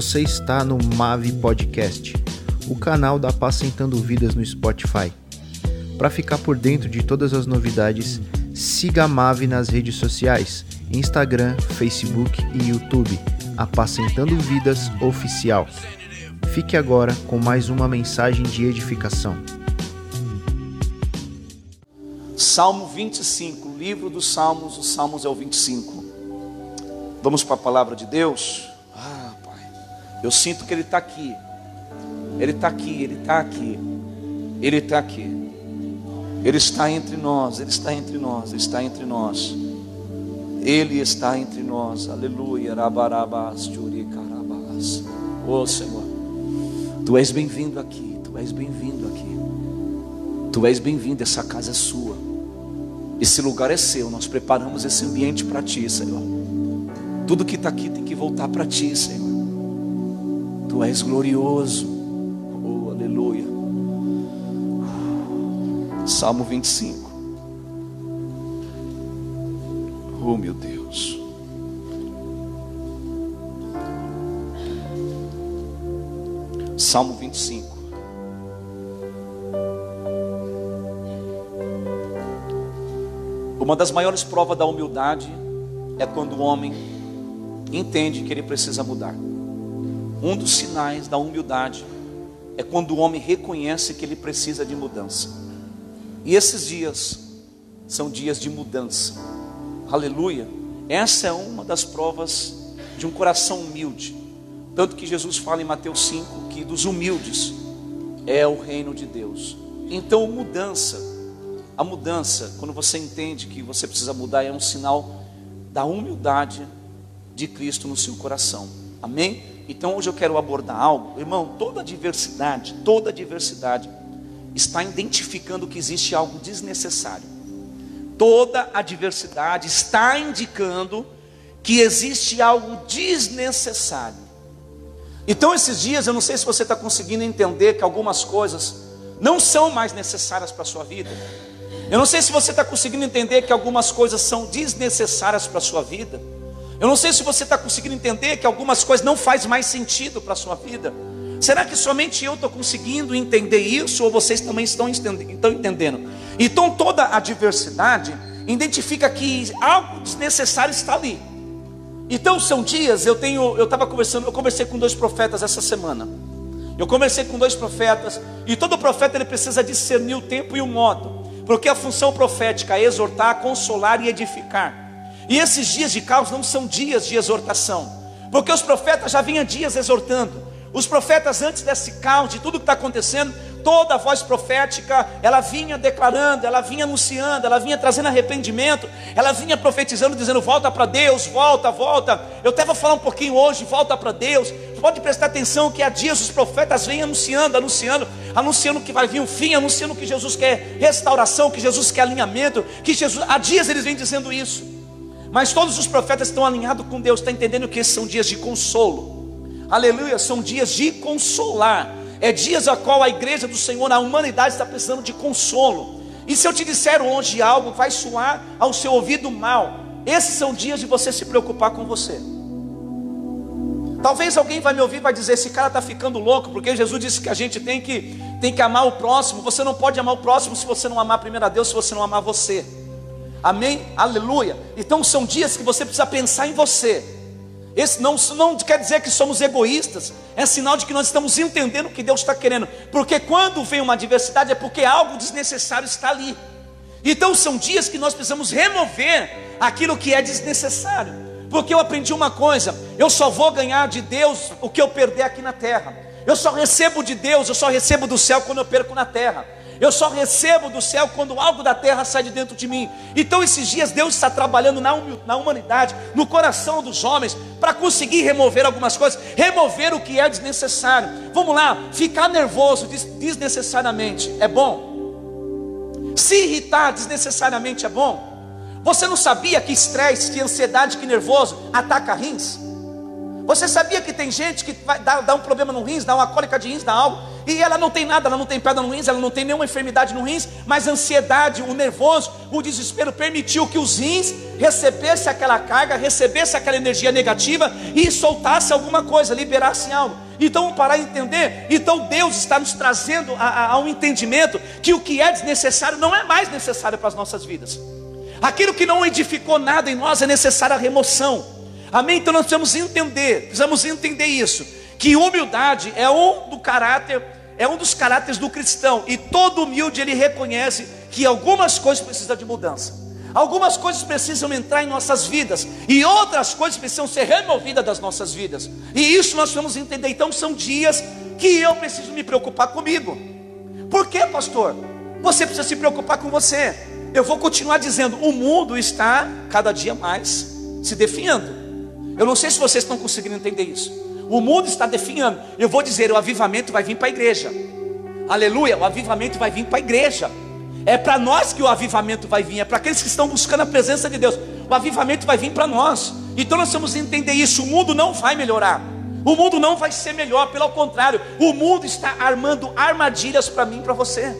Você está no Mave Podcast, o canal da Apacentando Vidas no Spotify. Para ficar por dentro de todas as novidades, siga a Mave nas redes sociais, Instagram, Facebook e YouTube, Apacentando Vidas Oficial. Fique agora com mais uma mensagem de edificação. Salmo 25, livro dos Salmos, os Salmos é o 25. Vamos para a palavra de Deus? Eu sinto que Ele está aqui. Ele está aqui, Ele está aqui. Ele está aqui. Ele está entre nós, Ele está entre nós, Ele está entre nós. Ele está entre nós. Aleluia. Rabarabas, carabas. Oh Senhor. Tu és bem-vindo aqui. Tu és bem-vindo aqui. Tu és bem-vindo. Essa casa é sua. Esse lugar é seu. Nós preparamos esse ambiente para ti, Senhor. Tudo que está aqui tem que voltar para ti, Senhor. Tu és glorioso. Oh, aleluia. Salmo 25. Oh, meu Deus. Salmo 25. Uma das maiores provas da humildade é quando o homem entende que ele precisa mudar. Um dos sinais da humildade é quando o homem reconhece que ele precisa de mudança. E esses dias são dias de mudança. Aleluia. Essa é uma das provas de um coração humilde. Tanto que Jesus fala em Mateus 5 que dos humildes é o reino de Deus. Então, mudança, a mudança, quando você entende que você precisa mudar, é um sinal da humildade de Cristo no seu coração. Amém? Então hoje eu quero abordar algo, irmão, toda diversidade, toda diversidade está identificando que existe algo desnecessário. Toda a diversidade está indicando que existe algo desnecessário. Então, esses dias, eu não sei se você está conseguindo entender que algumas coisas não são mais necessárias para a sua vida. Eu não sei se você está conseguindo entender que algumas coisas são desnecessárias para a sua vida. Eu não sei se você está conseguindo entender que algumas coisas não faz mais sentido para a sua vida. Será que somente eu estou conseguindo entender isso ou vocês também estão entendendo? Então toda a diversidade identifica que algo desnecessário está ali. Então são dias, eu tenho, eu estava conversando, eu conversei com dois profetas essa semana. Eu conversei com dois profetas e todo profeta ele precisa discernir o tempo e o modo, porque a função profética é exortar, consolar e edificar. E esses dias de caos não são dias de exortação, porque os profetas já vinham dias exortando. Os profetas, antes desse caos, de tudo que está acontecendo, toda a voz profética, ela vinha declarando, ela vinha anunciando, ela vinha trazendo arrependimento, ela vinha profetizando, dizendo: volta para Deus, volta, volta. Eu até vou falar um pouquinho hoje, volta para Deus. Pode prestar atenção que há dias os profetas vêm anunciando, anunciando, anunciando que vai vir um fim, anunciando que Jesus quer restauração, que Jesus quer alinhamento, que Jesus, há dias eles vêm dizendo isso. Mas todos os profetas estão alinhados com Deus, está entendendo que esses são dias de consolo. Aleluia, são dias de consolar. É dias a qual a igreja do Senhor, a humanidade está precisando de consolo. E se eu te disser hoje algo, vai soar ao seu ouvido mal. Esses são dias de você se preocupar com você. Talvez alguém vai me ouvir e vai dizer: esse cara está ficando louco, porque Jesus disse que a gente tem que, tem que amar o próximo. Você não pode amar o próximo se você não amar primeiro a Deus, se você não amar você. Amém? Aleluia. Então são dias que você precisa pensar em você. Esse não, não quer dizer que somos egoístas, é sinal de que nós estamos entendendo o que Deus está querendo. Porque quando vem uma adversidade é porque algo desnecessário está ali. Então são dias que nós precisamos remover aquilo que é desnecessário. Porque eu aprendi uma coisa: eu só vou ganhar de Deus o que eu perder aqui na terra. Eu só recebo de Deus, eu só recebo do céu quando eu perco na terra. Eu só recebo do céu quando algo da terra sai de dentro de mim. Então, esses dias, Deus está trabalhando na, na humanidade, no coração dos homens, para conseguir remover algumas coisas, remover o que é desnecessário. Vamos lá, ficar nervoso desnecessariamente é bom. Se irritar desnecessariamente é bom. Você não sabia que estresse, que ansiedade, que nervoso ataca rins? Você sabia que tem gente que vai dar, um problema no rins, dá uma cólica de rins, dá algo, e ela não tem nada, ela não tem pedra no rins, ela não tem nenhuma enfermidade no rins, mas a ansiedade, o nervoso, o desespero permitiu que os rins recebesse aquela carga, recebesse aquela energia negativa e soltasse alguma coisa, liberasse algo. Então e entender. Então Deus está nos trazendo a, a, a um entendimento que o que é desnecessário não é mais necessário para as nossas vidas. Aquilo que não edificou nada em nós é necessária a remoção. Amém? Então nós precisamos entender, precisamos entender isso, que humildade é um do caráter, é um dos caráteres do cristão, e todo humilde ele reconhece que algumas coisas precisam de mudança. Algumas coisas precisam entrar em nossas vidas e outras coisas precisam ser removidas das nossas vidas. E isso nós vamos entender. Então são dias que eu preciso me preocupar comigo. Por quê, pastor? Você precisa se preocupar com você. Eu vou continuar dizendo, o mundo está cada dia mais se definhando. Eu não sei se vocês estão conseguindo entender isso. O mundo está definhando. Eu vou dizer, o avivamento vai vir para a igreja. Aleluia, o avivamento vai vir para a igreja. É para nós que o avivamento vai vir, é para aqueles que estão buscando a presença de Deus. O avivamento vai vir para nós. Então nós temos que entender isso. O mundo não vai melhorar. O mundo não vai ser melhor, pelo contrário, o mundo está armando armadilhas para mim e para você.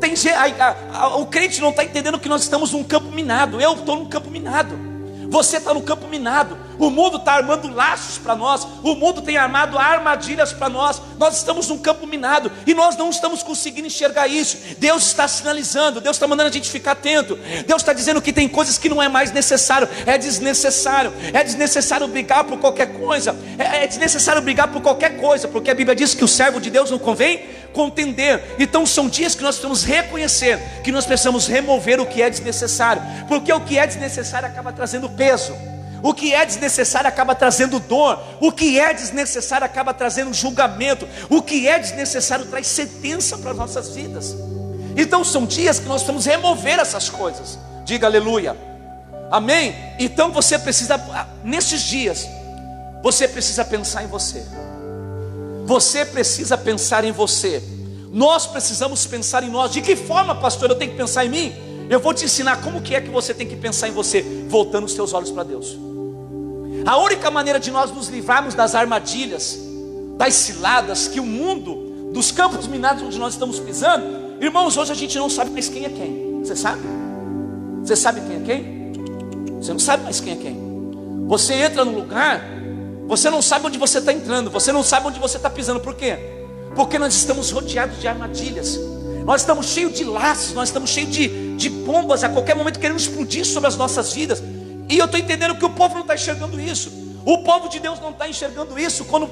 Tem, a, a, a, o crente não está entendendo que nós estamos num campo minado. Eu estou num campo minado. Você está no campo minado. O mundo está armando laços para nós. O mundo tem armado armadilhas para nós. Nós estamos num campo minado e nós não estamos conseguindo enxergar isso. Deus está sinalizando. Deus está mandando a gente ficar atento. Deus está dizendo que tem coisas que não é mais necessário. É desnecessário. É desnecessário brigar por qualquer coisa. É, é desnecessário brigar por qualquer coisa, porque a Bíblia diz que o servo de Deus não convém contender. Então são dias que nós precisamos reconhecer que nós precisamos remover o que é desnecessário, porque o que é desnecessário acaba trazendo peso. O que é desnecessário acaba trazendo dor, o que é desnecessário acaba trazendo julgamento, o que é desnecessário traz sentença para as nossas vidas. Então são dias que nós precisamos remover essas coisas. Diga aleluia. Amém? Então você precisa, nesses dias, você precisa pensar em você. Você precisa pensar em você. Nós precisamos pensar em nós. De que forma, pastor, eu tenho que pensar em mim? Eu vou te ensinar como que é que você tem que pensar em você, voltando os seus olhos para Deus. A única maneira de nós nos livrarmos das armadilhas, das ciladas que o mundo, dos campos minados onde nós estamos pisando, irmãos, hoje a gente não sabe mais quem é quem. Você sabe? Você sabe quem é quem? Você não sabe mais quem é quem. Você entra num lugar você não sabe onde você está entrando, você não sabe onde você está pisando, por quê? Porque nós estamos rodeados de armadilhas, nós estamos cheios de laços, nós estamos cheios de, de bombas a qualquer momento querendo explodir sobre as nossas vidas. E eu estou entendendo que o povo não está enxergando isso. O povo de Deus não está enxergando isso. Quando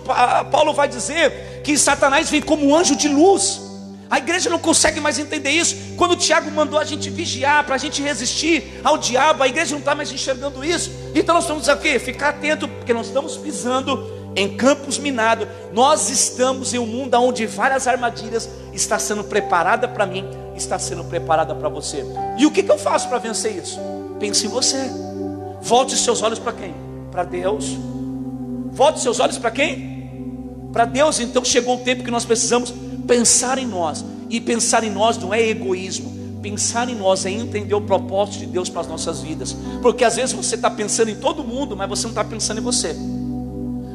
Paulo vai dizer que Satanás vem como um anjo de luz. A igreja não consegue mais entender isso. Quando Tiago mandou a gente vigiar, para a gente resistir ao diabo, a igreja não está mais enxergando isso. Então nós estamos aqui, ficar atento, porque nós estamos pisando em campos minados. Nós estamos em um mundo onde várias armadilhas estão sendo preparadas para mim, está sendo preparada para você. E o que, que eu faço para vencer isso? Pense em você. Volte seus olhos para quem? Para Deus. Volte seus olhos para quem? Para Deus. Então chegou o tempo que nós precisamos pensar em nós. E pensar em nós não é egoísmo. Pensar em nós é entender o propósito de Deus para as nossas vidas. Porque às vezes você está pensando em todo mundo, mas você não está pensando em você.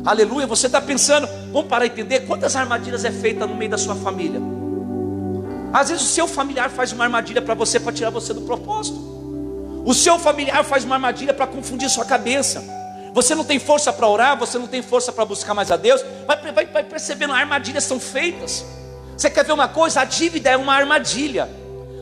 Aleluia, você está pensando, vamos parar e entender quantas armadilhas é feita no meio da sua família. Às vezes o seu familiar faz uma armadilha para você para tirar você do propósito. O seu familiar faz uma armadilha para confundir sua cabeça. Você não tem força para orar, você não tem força para buscar mais a Deus. Vai, vai, vai percebendo, armadilhas são feitas. Você quer ver uma coisa? A dívida é uma armadilha,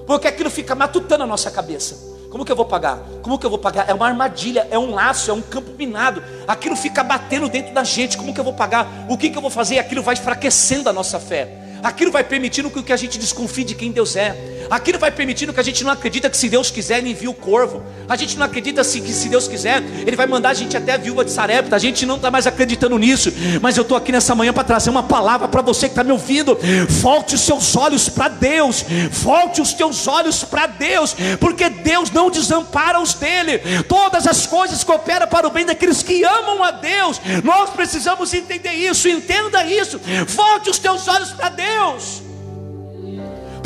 porque aquilo fica matutando a nossa cabeça. Como que eu vou pagar? Como que eu vou pagar? É uma armadilha, é um laço, é um campo minado. Aquilo fica batendo dentro da gente. Como que eu vou pagar? O que que eu vou fazer? Aquilo vai enfraquecendo a nossa fé. Aquilo vai permitindo que a gente desconfie de quem Deus é. Aquilo vai permitindo que a gente não acredita que se Deus quiser Ele envia o corvo. A gente não acredita que se Deus quiser Ele vai mandar a gente até a viúva de Sarepta. A gente não está mais acreditando nisso. Mas eu estou aqui nessa manhã para trazer uma palavra para você que está me ouvindo. Volte os seus olhos para Deus. Volte os teus olhos para Deus. Porque Deus não desampara os dele. Todas as coisas cooperam para o bem daqueles que amam a Deus. Nós precisamos entender isso. Entenda isso. Volte os teus olhos para Deus.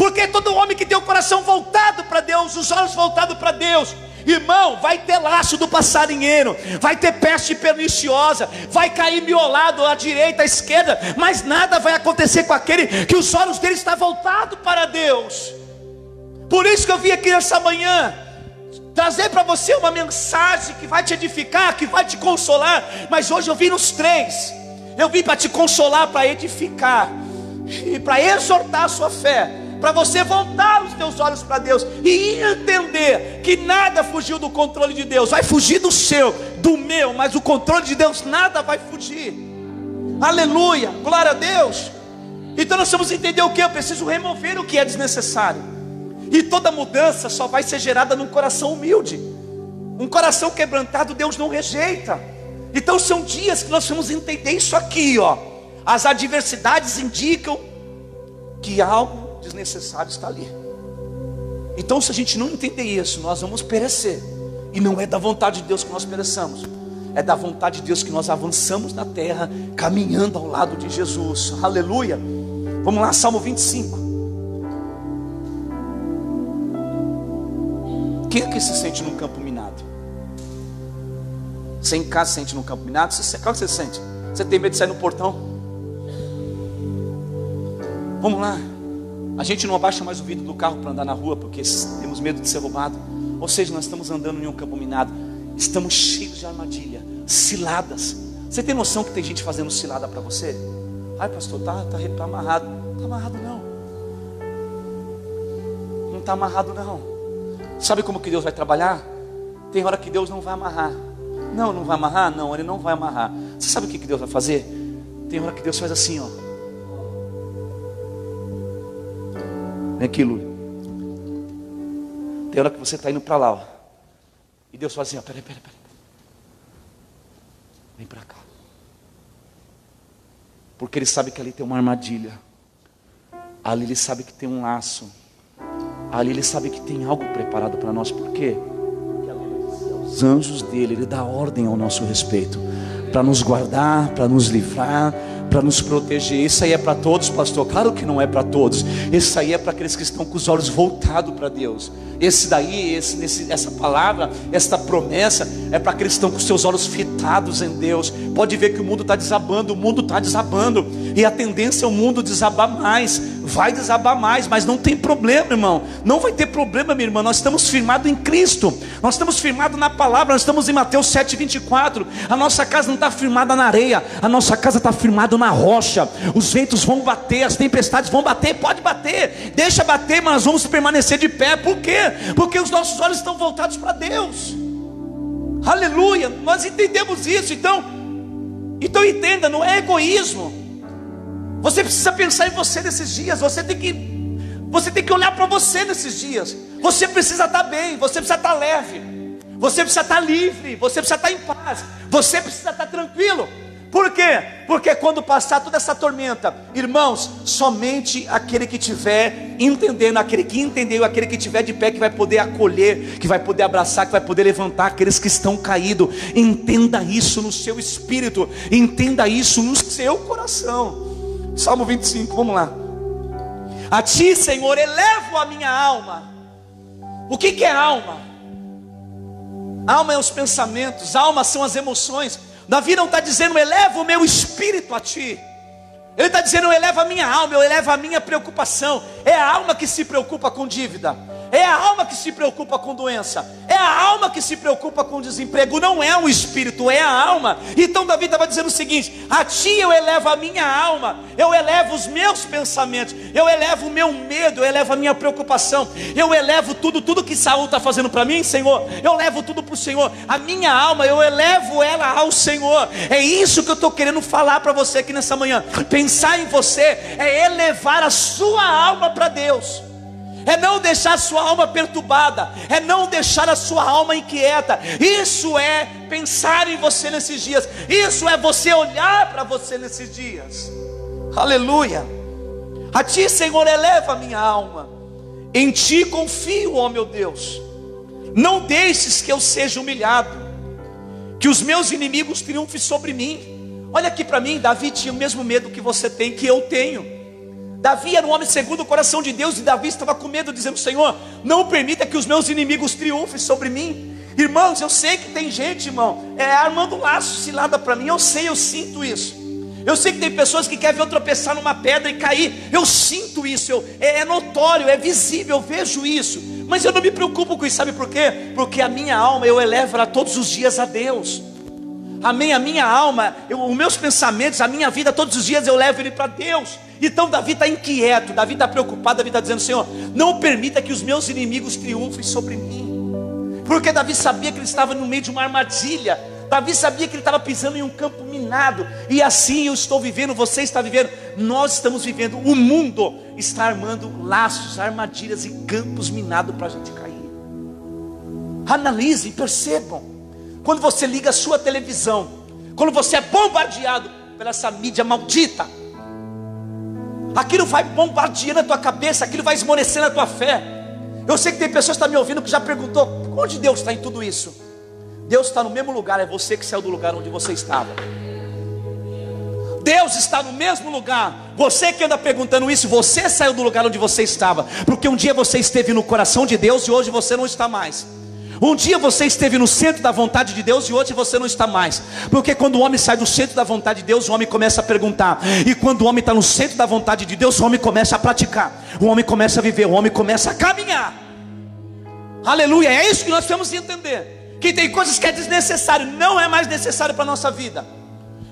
Porque todo homem que tem o coração voltado para Deus, os olhos voltados para Deus, irmão, vai ter laço do passarinheiro, vai ter peste perniciosa, vai cair miolado à direita, à esquerda, mas nada vai acontecer com aquele que os olhos dele estão voltados para Deus. Por isso que eu vim aqui nessa manhã, trazer para você uma mensagem que vai te edificar, que vai te consolar. Mas hoje eu vim nos três. Eu vim para te consolar, para edificar e para exortar a sua fé, para você voltar os teus olhos para Deus e entender que nada fugiu do controle de Deus, vai fugir do seu, do meu, mas o controle de Deus nada vai fugir. Aleluia, glória a Deus. Então nós vamos entender o que? Eu preciso remover o que é desnecessário. E toda mudança só vai ser gerada num coração humilde. Um coração quebrantado, Deus não rejeita. Então são dias que nós vamos entender isso aqui, ó. As adversidades indicam que algo desnecessário está ali. Então, se a gente não entender isso, nós vamos perecer. E não é da vontade de Deus que nós pereçamos. É da vontade de Deus que nós avançamos na terra, caminhando ao lado de Jesus. Aleluia. Vamos lá, Salmo 25. Quem é que se sente num campo minado? Você em casa se sente num campo minado? Você, qual que você sente? Você tem medo de sair no portão? Vamos lá. A gente não abaixa mais o vidro do carro para andar na rua porque temos medo de ser roubado. Ou seja, nós estamos andando em um campo minado. Estamos cheios de armadilha, ciladas. Você tem noção que tem gente fazendo cilada para você? Ai, pastor, tá, tá, tá amarrado. Tá amarrado não. Não está amarrado não. Sabe como que Deus vai trabalhar? Tem hora que Deus não vai amarrar. Não, não vai amarrar? Não, Ele não vai amarrar. Você sabe o que, que Deus vai fazer? Tem hora que Deus faz assim, ó. Vem aqui, Lu. Tem hora que você está indo para lá, ó. E Deus faz assim, ó. Peraí, peraí, peraí. Vem para cá. Porque Ele sabe que ali tem uma armadilha. Ali Ele sabe que tem um laço. Ali ele sabe que tem algo preparado para nós, por quê? Os anjos dele, ele dá ordem ao nosso respeito, para nos guardar, para nos livrar, para nos proteger. Isso aí é para todos, pastor? Claro que não é para todos. Isso aí é para aqueles que estão com os olhos voltados para Deus. Esse daí, esse, nesse, essa palavra, esta promessa é para aqueles que estão com seus olhos fitados em Deus. Pode ver que o mundo está desabando, o mundo está desabando, e a tendência é o mundo desabar mais, vai desabar mais, mas não tem problema, irmão. Não vai ter problema, minha irmã. Nós estamos firmados em Cristo, nós estamos firmados na palavra, nós estamos em Mateus 7,24. A nossa casa não está firmada na areia, a nossa casa está firmada na rocha. Os ventos vão bater, as tempestades vão bater, pode bater, deixa bater, mas nós vamos permanecer de pé. Por quê? Porque os nossos olhos estão voltados para Deus. Aleluia, nós entendemos isso. Então, então entenda, não é egoísmo. Você precisa pensar em você nesses dias. Você tem que você tem que olhar para você nesses dias. Você precisa estar bem, você precisa estar leve. Você precisa estar livre, você precisa estar em paz. Você precisa estar tranquilo. Por quê? Porque quando passar toda essa tormenta, irmãos, somente aquele que tiver entendendo, aquele que entendeu, aquele que tiver de pé, que vai poder acolher, que vai poder abraçar, que vai poder levantar aqueles que estão caídos. Entenda isso no seu espírito, entenda isso no seu coração. Salmo 25, vamos lá. A ti, Senhor, elevo a minha alma. O que, que é alma? Alma é os pensamentos, alma são as emoções. Davi não está dizendo, eleva o meu espírito a ti. Ele está dizendo, eu elevo a minha alma, eu elevo a minha preocupação. É a alma que se preocupa com dívida. É a alma que se preocupa com doença. É a alma que se preocupa com desemprego. Não é o espírito, é a alma. Então Davi estava dizendo o seguinte: A ti eu elevo a minha alma, eu elevo os meus pensamentos, eu elevo o meu medo, eu elevo a minha preocupação, eu elevo tudo, tudo que Saul está fazendo para mim, Senhor. Eu levo tudo para o Senhor. A minha alma, eu elevo ela ao Senhor. É isso que eu estou querendo falar para você aqui nessa manhã. Pensar em você é elevar a sua alma para Deus é não deixar a sua alma perturbada, é não deixar a sua alma inquieta. Isso é pensar em você nesses dias, isso é você olhar para você nesses dias. Aleluia. A ti, Senhor, eleva a minha alma. Em ti confio, ó meu Deus. Não deixes que eu seja humilhado, que os meus inimigos triunfem sobre mim. Olha aqui para mim, Davi tinha o mesmo medo que você tem, que eu tenho. Davi era um homem segundo o coração de Deus, e Davi estava com medo, dizendo: Senhor, não permita que os meus inimigos triunfem sobre mim. Irmãos, eu sei que tem gente, irmão, é, armando laço cilada para mim, eu sei, eu sinto isso. Eu sei que tem pessoas que querem ver eu tropeçar numa pedra e cair, eu sinto isso, eu, é, é notório, é visível, eu vejo isso. Mas eu não me preocupo com isso, sabe por quê? Porque a minha alma eu elevo ela todos os dias a Deus. Amém? A minha alma, eu, os meus pensamentos, a minha vida, todos os dias eu levo ele para Deus. Então Davi está inquieto, Davi está preocupado, Davi está dizendo: Senhor, não permita que os meus inimigos triunfem sobre mim. Porque Davi sabia que ele estava no meio de uma armadilha. Davi sabia que ele estava pisando em um campo minado. E assim eu estou vivendo, você está vivendo, nós estamos vivendo. O mundo está armando laços, armadilhas e campos minados para a gente cair. Analise, percebam. Quando você liga a sua televisão, quando você é bombardeado pela essa mídia maldita, aquilo vai bombardeando a tua cabeça, aquilo vai esmorecendo a tua fé. Eu sei que tem pessoas que estão me ouvindo que já perguntou: onde Deus está em tudo isso? Deus está no mesmo lugar, é você que saiu do lugar onde você estava. Deus está no mesmo lugar. Você que anda perguntando isso, você saiu do lugar onde você estava, porque um dia você esteve no coração de Deus e hoje você não está mais. Um dia você esteve no centro da vontade de Deus e hoje você não está mais. Porque quando o homem sai do centro da vontade de Deus, o homem começa a perguntar. E quando o homem está no centro da vontade de Deus, o homem começa a praticar. O homem começa a viver, o homem começa a caminhar. Aleluia, é isso que nós temos que entender. Que tem coisas que é desnecessário, não é mais necessário para a nossa vida.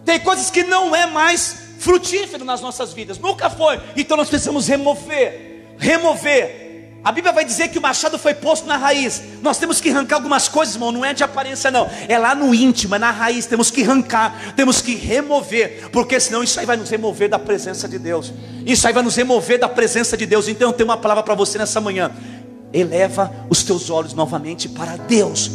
Tem coisas que não é mais frutífero nas nossas vidas, nunca foi. Então nós precisamos remover, remover a Bíblia vai dizer que o machado foi posto na raiz. Nós temos que arrancar algumas coisas, irmão. Não é de aparência, não. É lá no íntimo, é na raiz. Temos que arrancar, temos que remover. Porque senão isso aí vai nos remover da presença de Deus. Isso aí vai nos remover da presença de Deus. Então eu tenho uma palavra para você nessa manhã. Eleva os teus olhos novamente para Deus.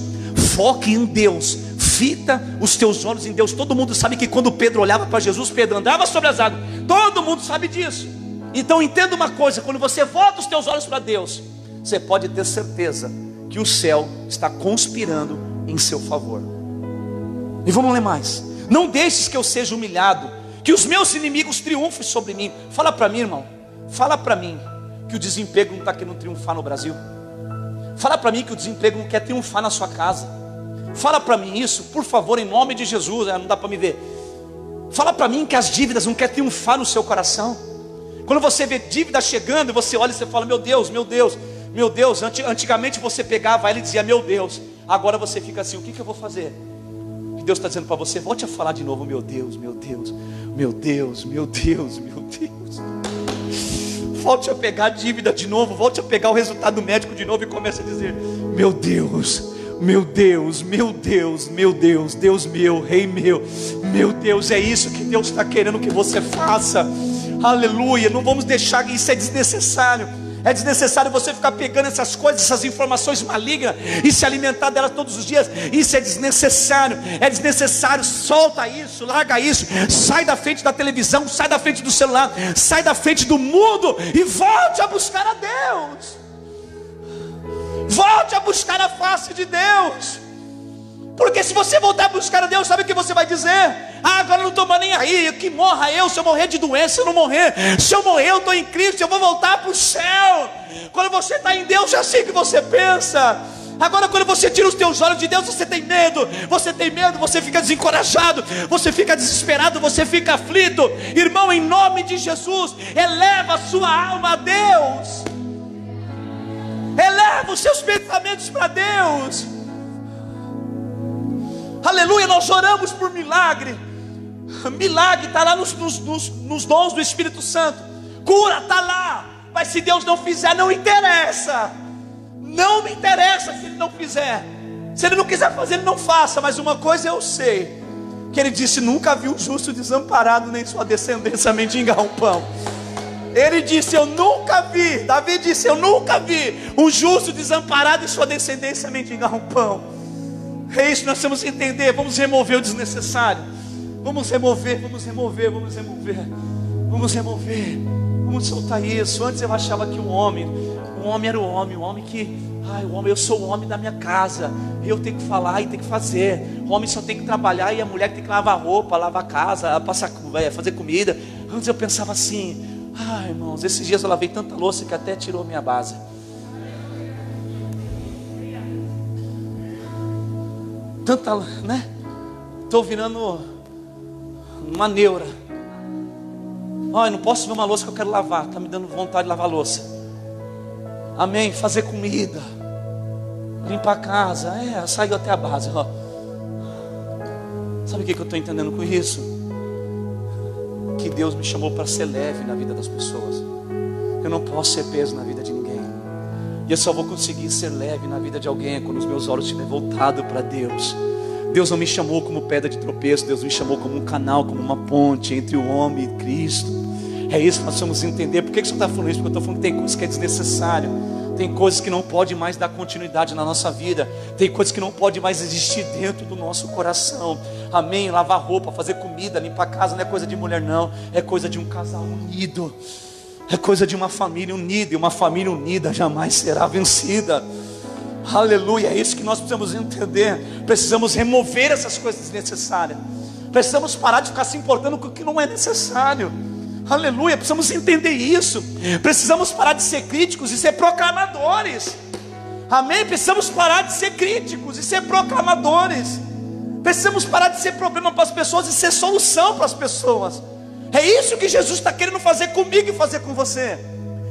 Foque em Deus. Fita os teus olhos em Deus. Todo mundo sabe que quando Pedro olhava para Jesus, Pedro andava sobre as águas. Todo mundo sabe disso. Então entenda uma coisa: quando você volta os teus olhos para Deus, você pode ter certeza que o céu está conspirando em seu favor. E vamos ler mais. Não deixes que eu seja humilhado, que os meus inimigos triunfem sobre mim. Fala para mim, irmão. Fala para mim que o desemprego não está querendo triunfar no Brasil. Fala para mim que o desemprego não quer triunfar na sua casa. Fala para mim isso, por favor, em nome de Jesus. Não dá para me ver. Fala para mim que as dívidas não querem triunfar no seu coração. Quando você vê dívida chegando, você olha e você fala: Meu Deus, meu Deus, meu Deus. Antigamente você pegava ela e dizia: Meu Deus. Agora você fica assim: O que, que eu vou fazer? Que Deus está dizendo para você: Volte a falar de novo: Meu Deus, meu Deus, meu Deus, meu Deus, meu Deus. Volte a pegar a dívida de novo, volte a pegar o resultado médico de novo e comece a dizer: Meu Deus, meu Deus, meu Deus, meu Deus, Deus meu, Rei meu, meu Deus, é isso que Deus está querendo que você faça. Aleluia. Não vamos deixar que isso é desnecessário. É desnecessário você ficar pegando essas coisas, essas informações malignas e se alimentar delas todos os dias. Isso é desnecessário. É desnecessário. Solta isso, larga isso. Sai da frente da televisão, sai da frente do celular, sai da frente do mundo e volte a buscar a Deus. Volte a buscar a face de Deus. Se você voltar a buscar a Deus, sabe o que você vai dizer? Ah, agora não estou nem aí, que morra eu, se eu morrer de doença, eu não morrer. Se eu morrer, eu estou em Cristo, eu vou voltar para o céu. Quando você está em Deus, é assim que você pensa. Agora, quando você tira os teus olhos de Deus, você tem medo, você tem medo, você fica desencorajado, você fica desesperado, você fica aflito. Irmão, em nome de Jesus, eleva a sua alma a Deus, eleva os seus pensamentos para Deus. Aleluia, nós oramos por milagre. Milagre está lá nos, nos, nos, nos dons do Espírito Santo. Cura está lá. Mas se Deus não fizer, não interessa. Não me interessa se Ele não fizer. Se Ele não quiser fazer, Ele não faça. Mas uma coisa eu sei: que Ele disse: Nunca vi um justo desamparado, nem sua descendência mendigar um pão. Ele disse: Eu nunca vi. Davi disse: Eu nunca vi um justo desamparado e sua descendência mendigar um pão. É isso que nós temos que entender. Vamos remover o desnecessário. Vamos remover, vamos remover, vamos remover. Vamos remover. Vamos soltar isso. Antes eu achava que um homem, um homem era o homem, um homem que, ai, o homem, eu sou o homem da minha casa. Eu tenho que falar e tenho que fazer. O homem só tem que trabalhar e a mulher tem que lavar roupa, lavar casa, passar, fazer comida. Antes eu pensava assim, ai, irmãos, esses dias eu lavei tanta louça que até tirou minha base. Tanta, né? Estou virando uma neura. Olha, não posso ver uma louça que eu quero lavar. Está me dando vontade de lavar louça. Amém. Fazer comida. limpar a casa, é, saiu até a base, ó. Sabe o que eu estou entendendo com isso? Que Deus me chamou para ser leve na vida das pessoas. Eu não posso ser peso na vida de. E eu só vou conseguir ser leve na vida de alguém quando os meus olhos estiverem voltados para Deus. Deus não me chamou como pedra de tropeço, Deus me chamou como um canal, como uma ponte entre o homem e Cristo. É isso que nós vamos entender. Por que, que você está falando isso? Porque eu estou falando que tem coisas que é desnecessário. Tem coisas que não pode mais dar continuidade na nossa vida. Tem coisas que não pode mais existir dentro do nosso coração. Amém? Lavar roupa, fazer comida, limpar a casa não é coisa de mulher, não. É coisa de um casal unido. É coisa de uma família unida. E uma família unida jamais será vencida. Aleluia, é isso que nós precisamos entender. Precisamos remover essas coisas desnecessárias. Precisamos parar de ficar se importando com o que não é necessário. Aleluia, precisamos entender isso. Precisamos parar de ser críticos e ser proclamadores. Amém? Precisamos parar de ser críticos e ser proclamadores. Precisamos parar de ser problema para as pessoas e ser solução para as pessoas. É isso que Jesus está querendo fazer comigo e fazer com você.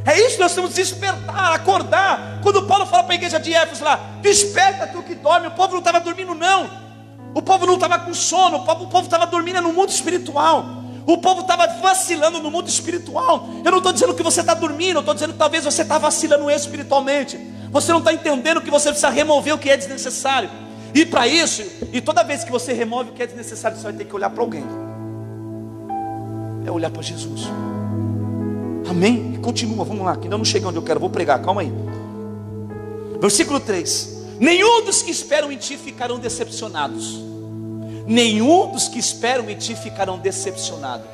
É isso que nós temos que despertar, acordar. Quando Paulo fala para a igreja de Éfeso lá, desperta tu que dorme, o povo não estava dormindo, não. O povo não estava com sono, o povo estava dormindo no mundo espiritual. O povo estava vacilando no mundo espiritual. Eu não estou dizendo que você está dormindo, eu estou dizendo que talvez você está vacilando espiritualmente. Você não está entendendo que você precisa remover o que é desnecessário. E para isso, e toda vez que você remove o que é desnecessário, você vai ter que olhar para alguém. É olhar para Jesus. Amém? E continua, vamos lá, que ainda não cheguei onde eu quero, vou pregar, calma aí. Versículo 3: Nenhum dos que esperam em ti ficarão decepcionados. Nenhum dos que esperam em ti ficarão decepcionados.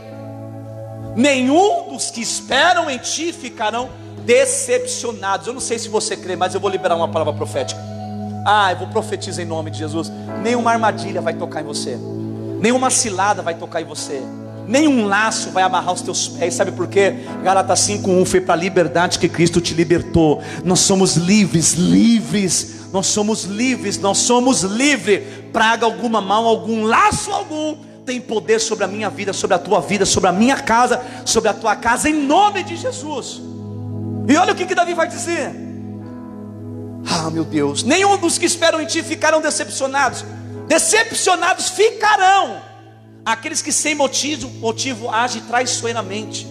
Nenhum dos que esperam em ti ficarão decepcionados. Eu não sei se você crê, mas eu vou liberar uma palavra profética. Ah, eu vou profetizar em nome de Jesus. Nenhuma armadilha vai tocar em você. Nenhuma cilada vai tocar em você nenhum laço vai amarrar os teus pés. Sabe por quê? Gálatas 5:1 foi para a liberdade que Cristo te libertou. Nós somos livres, livres. Nós somos livres, nós somos livres. Praga alguma, mal algum, laço algum tem poder sobre a minha vida, sobre a tua vida, sobre a minha casa, sobre a tua casa, em nome de Jesus. E olha o que, que Davi vai dizer. Ah, meu Deus, nenhum dos que esperam em ti ficarão decepcionados. Decepcionados ficarão aqueles que sem motivo, motivo agem traiçoeiramente.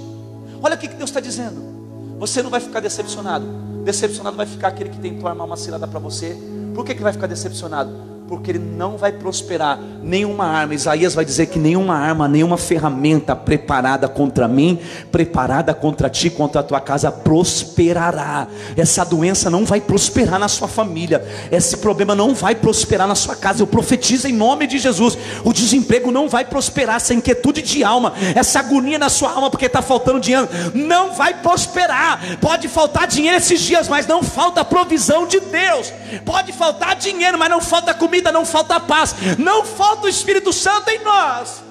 Olha o que Deus está dizendo. Você não vai ficar decepcionado. Decepcionado vai ficar aquele que tentou armar uma cilada para você. Por que, que vai ficar decepcionado? Porque ele não vai prosperar nenhuma arma. Isaías vai dizer que nenhuma arma, nenhuma ferramenta preparada contra mim, preparada contra ti, contra a tua casa, prosperará. Essa doença não vai prosperar na sua família, esse problema não vai prosperar na sua casa. Eu profetizo em nome de Jesus: o desemprego não vai prosperar, essa inquietude de alma, essa agonia na sua alma porque está faltando dinheiro, não vai prosperar. Pode faltar dinheiro esses dias, mas não falta provisão de Deus. Pode faltar dinheiro, mas não falta comida vida, não falta paz, não falta o Espírito Santo em nós.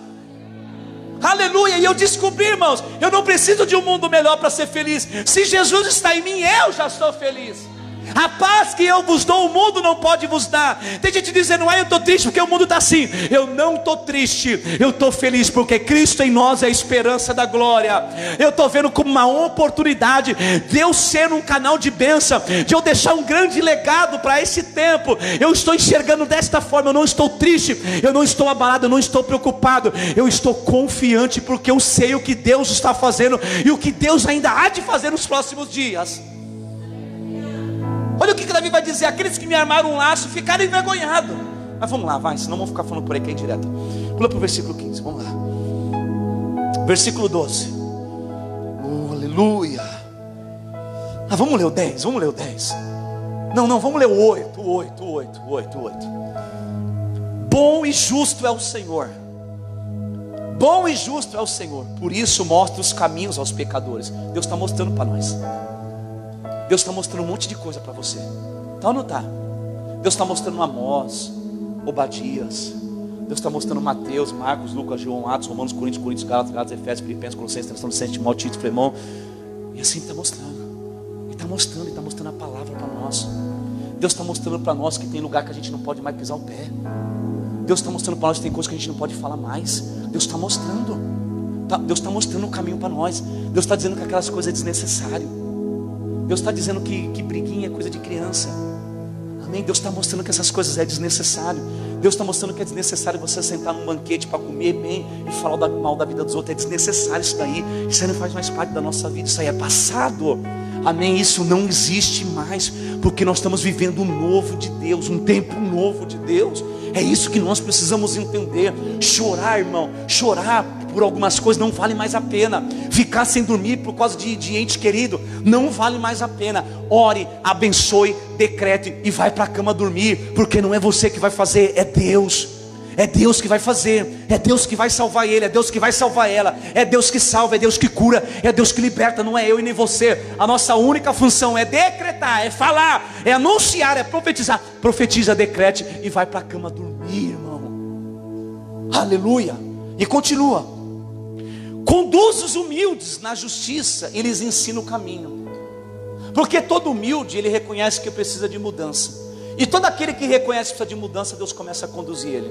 Aleluia, e eu descobri, irmãos, eu não preciso de um mundo melhor para ser feliz. Se Jesus está em mim, eu já sou feliz. A paz que eu vos dou, o mundo não pode vos dar. Tem gente dizendo, ah, eu estou triste porque o mundo está assim. Eu não estou triste, eu estou feliz porque Cristo em nós é a esperança da glória. Eu estou vendo como uma oportunidade de eu ser um canal de bênção, de eu deixar um grande legado para esse tempo. Eu estou enxergando desta forma, eu não estou triste, eu não estou abalado, eu não estou preocupado, eu estou confiante porque eu sei o que Deus está fazendo e o que Deus ainda há de fazer nos próximos dias. Olha o que, que Davi vai dizer: aqueles que me armaram um laço ficaram envergonhados. Mas vamos lá, vai, senão vamos ficar falando por aí que é indireto. Pula para o versículo 15, vamos lá. Versículo 12. Oh, aleluia. Ah, vamos ler o 10, vamos ler o 10. Não, não, vamos ler o 8, 8, 8, 8, 8. Bom e justo é o Senhor. Bom e justo é o Senhor. Por isso mostra os caminhos aos pecadores. Deus está mostrando para nós. Deus está mostrando um monte de coisa para você. Tá ou não está? Deus está mostrando Amós, Obadias. Deus está mostrando Mateus, Marcos, Lucas, João, Atos, Romanos, Coríntios, Coríntios, Gálatas, Gálatas, Efésios, Filipenses, Colossenses, Tessalonicenses, Timóteo, Tito, Fremão. E assim está mostrando. Ele está mostrando, Ele está mostrando a palavra para nós. Deus está mostrando para nós que tem lugar que a gente não pode mais pisar o pé. Deus está mostrando para nós que tem coisas que a gente não pode falar mais. Deus está mostrando. Tá, Deus está mostrando o caminho para nós. Deus está dizendo que aquelas coisas é desnecessário. Deus está dizendo que, que briguinha é coisa de criança. Amém? Deus está mostrando que essas coisas é desnecessário. Deus está mostrando que é desnecessário você sentar num banquete para comer bem e falar mal da vida dos outros. É desnecessário isso daí. Isso aí não faz mais parte da nossa vida. Isso aí é passado. Amém? Isso não existe mais. Porque nós estamos vivendo um novo de Deus, um tempo novo de Deus. É isso que nós precisamos entender. Chorar, irmão, chorar por algumas coisas não vale mais a pena. Ficar sem dormir por causa de, de ente querido não vale mais a pena. Ore, abençoe, decrete e vai para a cama dormir, porque não é você que vai fazer, é Deus. É Deus que vai fazer, é Deus que vai salvar ele, é Deus que vai salvar ela, é Deus que salva, é Deus que cura, é Deus que liberta, não é eu e nem você. A nossa única função é decretar, é falar, é anunciar, é profetizar. Profetiza, decrete e vai para a cama dormir, irmão. Aleluia. E continua. Conduz os humildes na justiça e lhes ensina o caminho. Porque todo humilde, ele reconhece que precisa de mudança. E todo aquele que reconhece que precisa de mudança, Deus começa a conduzir ele.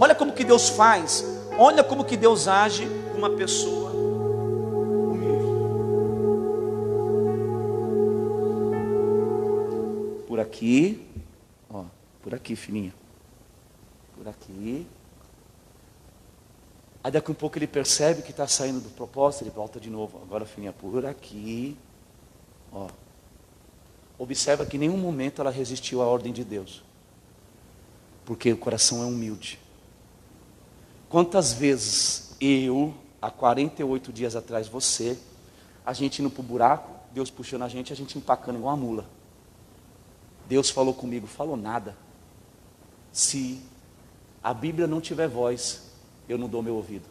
Olha como que Deus faz. Olha como que Deus age com uma pessoa humilde. Por aqui, ó, por aqui, filhinha. Por aqui. Aí daqui a um pouco ele percebe que está saindo do propósito, ele volta de novo. Agora, filhinha, por aqui. Ó. Observa que em nenhum momento ela resistiu à ordem de Deus. Porque o coração é humilde. Quantas vezes eu, há 48 dias atrás, você, a gente indo para o buraco, Deus puxando a gente, a gente empacando igual uma mula. Deus falou comigo, falou nada. Se a Bíblia não tiver voz, eu não dou meu ouvido.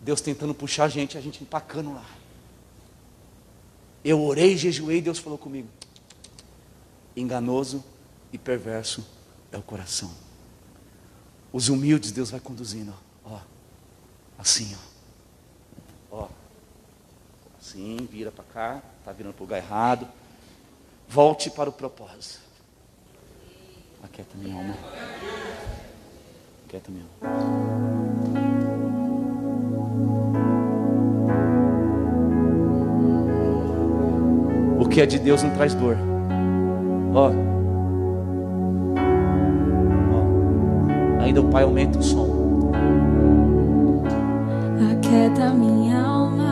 Deus tentando puxar a gente, a gente empacando lá. Eu orei, jejuei, Deus falou comigo. Enganoso e perverso é o coração. Os humildes Deus vai conduzindo, ó. Assim, ó. Ó. Assim, vira para cá, tá virando para o lugar errado. Volte para o propósito. Aquieta minha alma. Aquieta minha alma. O que é de Deus não traz dor. Ó. ainda o Pai aumenta o som. Aquieta minha alma,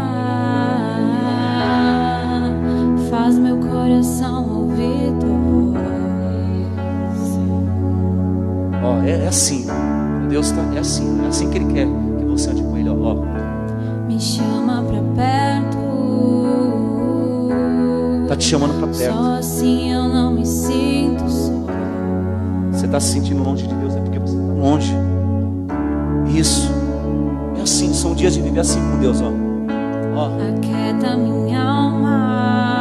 faz meu coração ouvir tua voz. Ó, é, é assim, Deus tá, é assim, é assim que Ele quer que você ande com Ele, ó. Me chama pra perto. Tá te chamando pra perto. Só assim eu não me sinto só. Você tá se sentindo longe de Deus, é porque você tá longe. Isso. É assim, são dias de viver assim com Deus, ó. ó. Aquieta minha alma.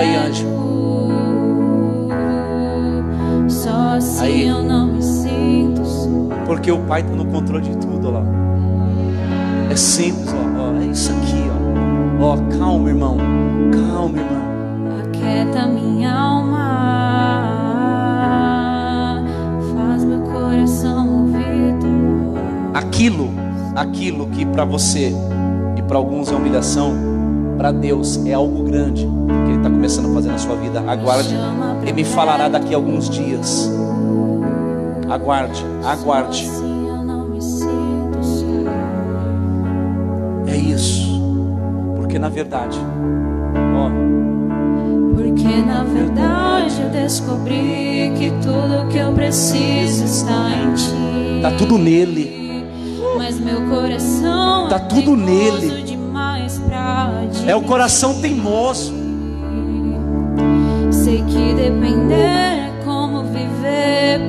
Aumenta aí, anjo. Só aí. eu não me sinto só. Porque o Pai está no controle de tudo, ó. É simples, ó, ó. É isso aqui, ó. Ó, calma, irmão. Calma, irmão. Aquieta minha alma. Faz meu coração ouvir Aquilo, aquilo que para você e para alguns é humilhação, para Deus é algo grande que Ele está começando a fazer na sua vida. Aguarde, Ele me falará daqui a alguns dias. Aguarde, aguarde. É isso. Porque na verdade, ó. Porque na verdade eu descobri que tudo que eu preciso está em ti. Tá tudo nele. Mas meu coração tá é tudo nele. É o coração teimoso. Sei que depender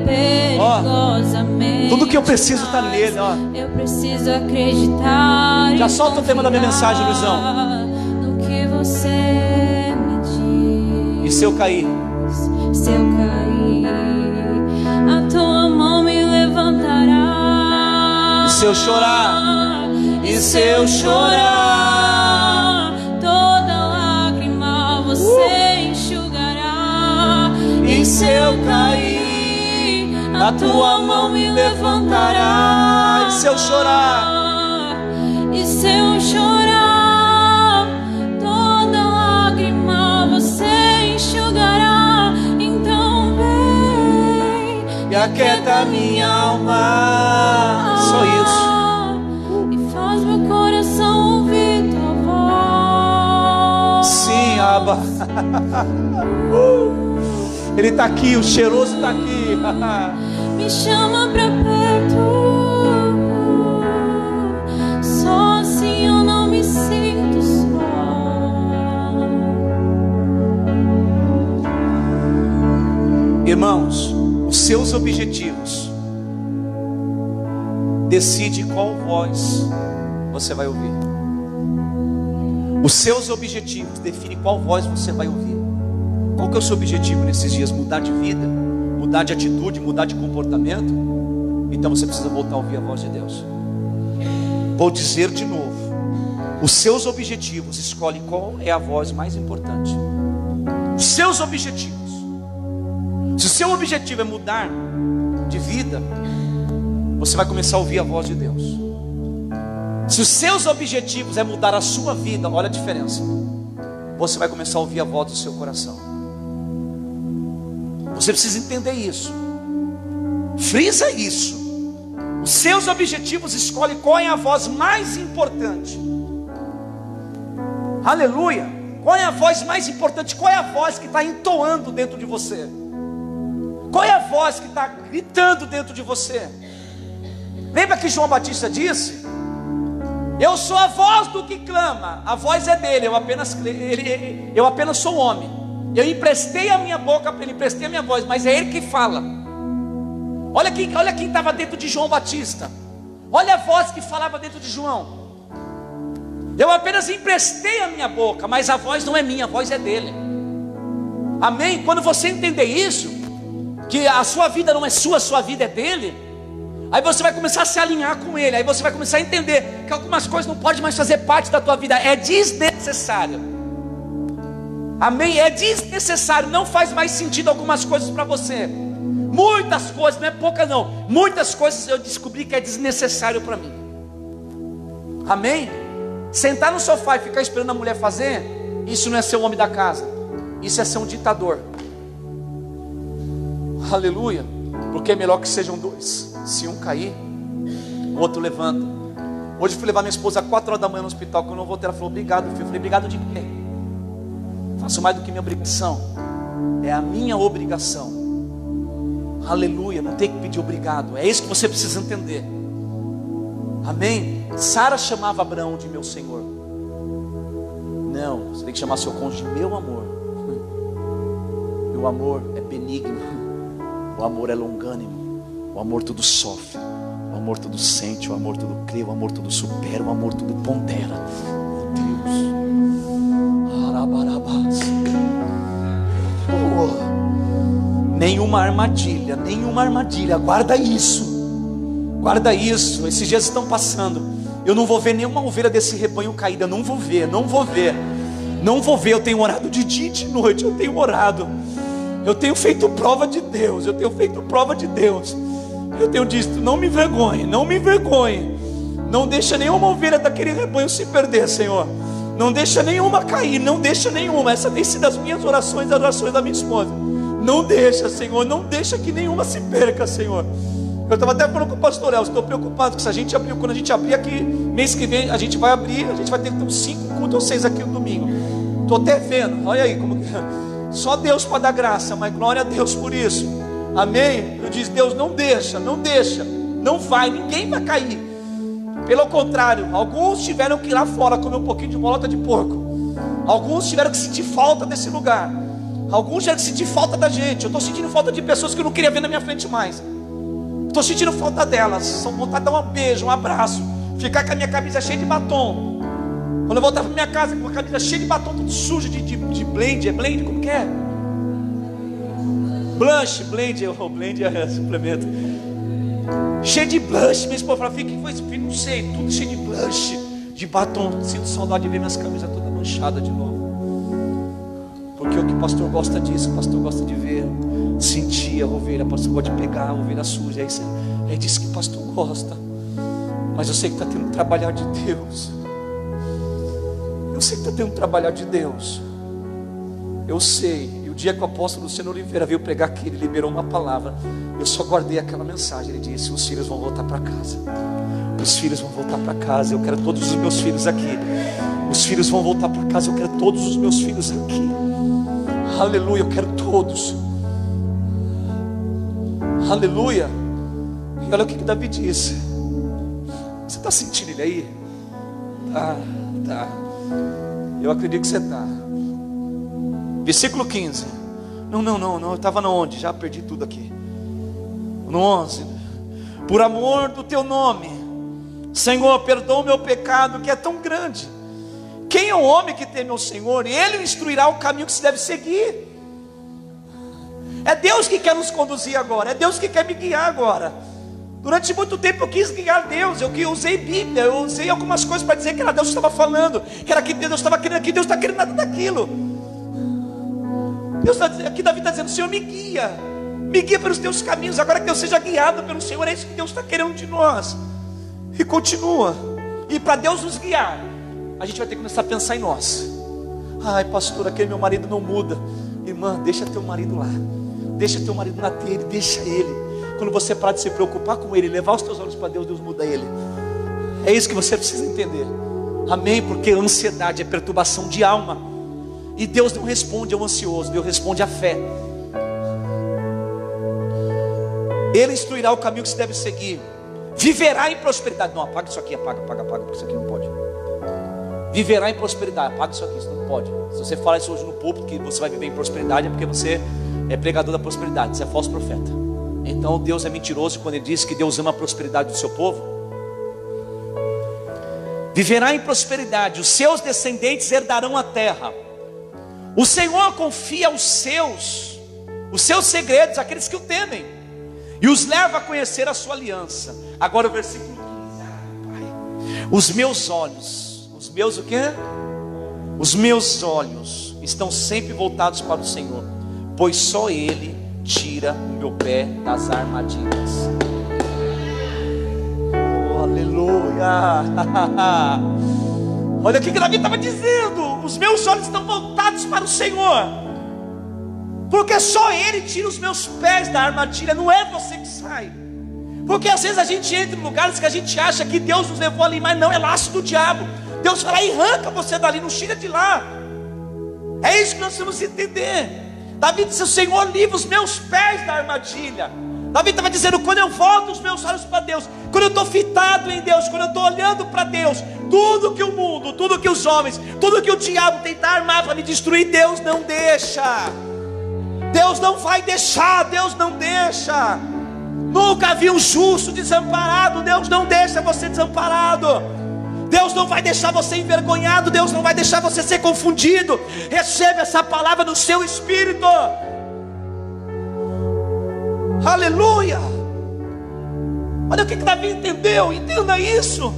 perigosamente. Tudo que eu preciso está nele, ó. Eu preciso acreditar. Já solta o tema da minha mensagem, Luizão. No que você me diz. E se eu cair? Se eu cair, a tua mão me levantará. E se eu chorar? E se eu chorar, E se eu cair, a tua mão me levantará. E se eu chorar? E se eu chorar, toda lágrima você enxugará. Então vem E aquieta minha alma. Só isso. E faz meu coração ouvir tua voz. Sim, Abba. Ele está aqui, o cheiroso está aqui. Me chama pra perto. Só assim eu não me sinto só. Irmãos, os seus objetivos decide qual voz você vai ouvir. Os seus objetivos definem qual voz você vai ouvir. Qual que é o seu objetivo nesses dias? Mudar de vida, mudar de atitude, mudar de comportamento? Então você precisa voltar a ouvir a voz de Deus. Vou dizer de novo: os seus objetivos escolhem qual é a voz mais importante. Os seus objetivos. Se o seu objetivo é mudar de vida, você vai começar a ouvir a voz de Deus. Se os seus objetivos é mudar a sua vida, olha a diferença. Você vai começar a ouvir a voz do seu coração. Você precisa entender isso. Frisa isso. Os seus objetivos escolhem qual é a voz mais importante. Aleluia. Qual é a voz mais importante? Qual é a voz que está entoando dentro de você? Qual é a voz que está gritando dentro de você? Lembra que João Batista disse? Eu sou a voz do que clama, a voz é dele, eu apenas, ele, eu apenas sou homem. Eu emprestei a minha boca para ele, emprestei a minha voz, mas é ele que fala. Olha quem olha quem estava dentro de João Batista. Olha a voz que falava dentro de João. Eu apenas emprestei a minha boca, mas a voz não é minha, a voz é dele. Amém? Quando você entender isso, que a sua vida não é sua, a sua vida é dele, aí você vai começar a se alinhar com ele, aí você vai começar a entender que algumas coisas não podem mais fazer parte da tua vida, é desnecessário. Amém? É desnecessário, não faz mais sentido algumas coisas para você. Muitas coisas, não é pouca não. Muitas coisas eu descobri que é desnecessário para mim. Amém? Sentar no sofá e ficar esperando a mulher fazer, isso não é ser o homem da casa. Isso é ser um ditador. Aleluia. Porque é melhor que sejam dois. Se um cair, o outro levanta. Hoje fui levar minha esposa às quatro horas da manhã no hospital. Quando eu voltei, ela falou: Obrigado, filho. Eu falei: Obrigado de quê? Faço mais do que minha obrigação. É a minha obrigação. Aleluia. Não tem que pedir obrigado. É isso que você precisa entender. Amém? Sara chamava Abraão de meu Senhor. Não, você tem que chamar seu cônjuge de meu amor. Meu amor é benigno. O amor é longânimo. O amor tudo sofre. O amor tudo sente. O amor tudo crê. O amor tudo supera. O amor tudo pondera. Deus. Oh. Nenhuma armadilha. Nenhuma armadilha. Guarda isso. Guarda isso. Esses dias estão passando. Eu não vou ver nenhuma ovelha desse rebanho caída. Não vou ver. Não vou ver. Não vou ver. Eu tenho orado de dia e de noite. Eu tenho orado. Eu tenho feito prova de Deus. Eu tenho feito prova de Deus. Eu tenho dito: não me envergonhe, não me envergonhe. Não deixa nenhuma ovelha daquele rebanho se perder, Senhor. Não deixa nenhuma cair, não deixa nenhuma. Essa tem sido as minhas orações, as orações da minha esposa. Não deixa, Senhor, não deixa que nenhuma se perca, Senhor. Eu estava até falando com o pastor El, estou preocupado que se a gente abrir, quando a gente abrir aqui, mês que vem, a gente vai abrir, a gente vai ter que ter uns cinco cultos ou seis aqui no domingo. Estou até vendo, olha aí como. Só Deus pode dar graça, mas glória a Deus por isso. Amém? Eu disse, Deus, não deixa, não deixa, não vai, ninguém vai cair. Pelo contrário, alguns tiveram que ir lá fora comer um pouquinho de bolota de porco. Alguns tiveram que sentir falta desse lugar. Alguns tiveram que sentir falta da gente. Eu estou sentindo falta de pessoas que eu não queria ver na minha frente mais. Estou sentindo falta delas. São vontade de dar um beijo, um abraço. Ficar com a minha camisa cheia de batom. Quando eu voltar para minha casa com a camisa cheia de batom, tudo sujo de, de, de blend, é blend? Como que é? Blush, blend, o blend é suplemento. Cheio de blush, minha esposa fala, que foi isso? Filho, não sei, tudo cheio de blush, de batom. Sinto saudade de ver minhas camisas todas manchadas de novo. Porque o que o pastor gosta disso, o pastor gosta de ver sentia a ovelha, pastor pode pegar a ovelha suja. Aí, você, aí disse que o pastor gosta. Mas eu sei que está tendo um trabalhar de Deus. Eu sei que está tendo um trabalhar de Deus. Eu sei. Dia que o apóstolo Luciano Oliveira veio pregar aqui, ele liberou uma palavra. Eu só guardei aquela mensagem. Ele disse: Os filhos vão voltar para casa. Os filhos vão voltar para casa. Eu quero todos os meus filhos aqui. Os filhos vão voltar para casa. Eu quero todos os meus filhos aqui. Aleluia. Eu quero todos. Aleluia. E olha o que, que Davi disse. Você está sentindo ele aí? Tá, tá. Eu acredito que você está. Versículo 15. Não, não, não, não. Eu estava onde? Já perdi tudo aqui. No 11. Por amor do teu nome, Senhor, perdoa o meu pecado que é tão grande. Quem é o homem que teme ao Senhor? Ele o instruirá o caminho que se deve seguir. É Deus que quer nos conduzir agora. É Deus que quer me guiar agora. Durante muito tempo eu quis guiar Deus, eu usei Bíblia, eu usei algumas coisas para dizer que era Deus que estava falando, que era que Deus estava querendo aqui, Deus está querendo nada daquilo. Deus está aqui Davi está dizendo, Senhor, me guia, me guia pelos teus caminhos, agora que eu seja guiado pelo Senhor, é isso que Deus está querendo de nós. E continua. E para Deus nos guiar, a gente vai ter que começar a pensar em nós. Ai, pastor, aquele meu marido não muda. Irmã, deixa teu marido lá. Deixa teu marido na dele, deixa ele. Quando você parar de se preocupar com ele, levar os teus olhos para Deus, Deus muda ele. É isso que você precisa entender. Amém? Porque ansiedade é perturbação de alma. E Deus não responde ao ansioso, Deus responde à fé. Ele instruirá o caminho que se deve seguir. Viverá em prosperidade. Não, apaga isso aqui, apaga, apaga, apaga, porque isso aqui não pode. Viverá em prosperidade. Apaga isso aqui, isso não pode. Se você falar isso hoje no público, que você vai viver em prosperidade, é porque você é pregador da prosperidade, você é falso profeta. Então Deus é mentiroso quando Ele diz que Deus ama a prosperidade do seu povo. Viverá em prosperidade, os seus descendentes herdarão a terra. O Senhor confia os seus, os seus segredos àqueles que o temem, e os leva a conhecer a sua aliança. Agora o versículo 15. Pai, os meus olhos, os meus o quê? Os meus olhos estão sempre voltados para o Senhor, pois só Ele tira o meu pé das armadilhas. Oh, aleluia! Olha o que Davi estava dizendo: os meus olhos estão voltados para o Senhor, porque só Ele tira os meus pés da armadilha, não é você que sai. Porque às vezes a gente entra em lugares que a gente acha que Deus nos levou ali, mas não, é laço do diabo. Deus e arranca você dali, não tira de lá. É isso que nós temos que entender. Davi disse: O Senhor livra os meus pés da armadilha. Davi estava dizendo: quando eu volto os meus olhos para Deus, quando eu estou fitado em Deus, quando eu estou olhando para Deus, tudo que o mundo, tudo que os homens, tudo que o diabo tenta armar para me destruir, Deus não deixa. Deus não vai deixar, Deus não deixa. Nunca vi um justo desamparado, Deus não deixa você desamparado. Deus não vai deixar você envergonhado, Deus não vai deixar você ser confundido. Receba essa palavra no seu espírito. Aleluia. Olha o que, que Davi entendeu, entenda isso.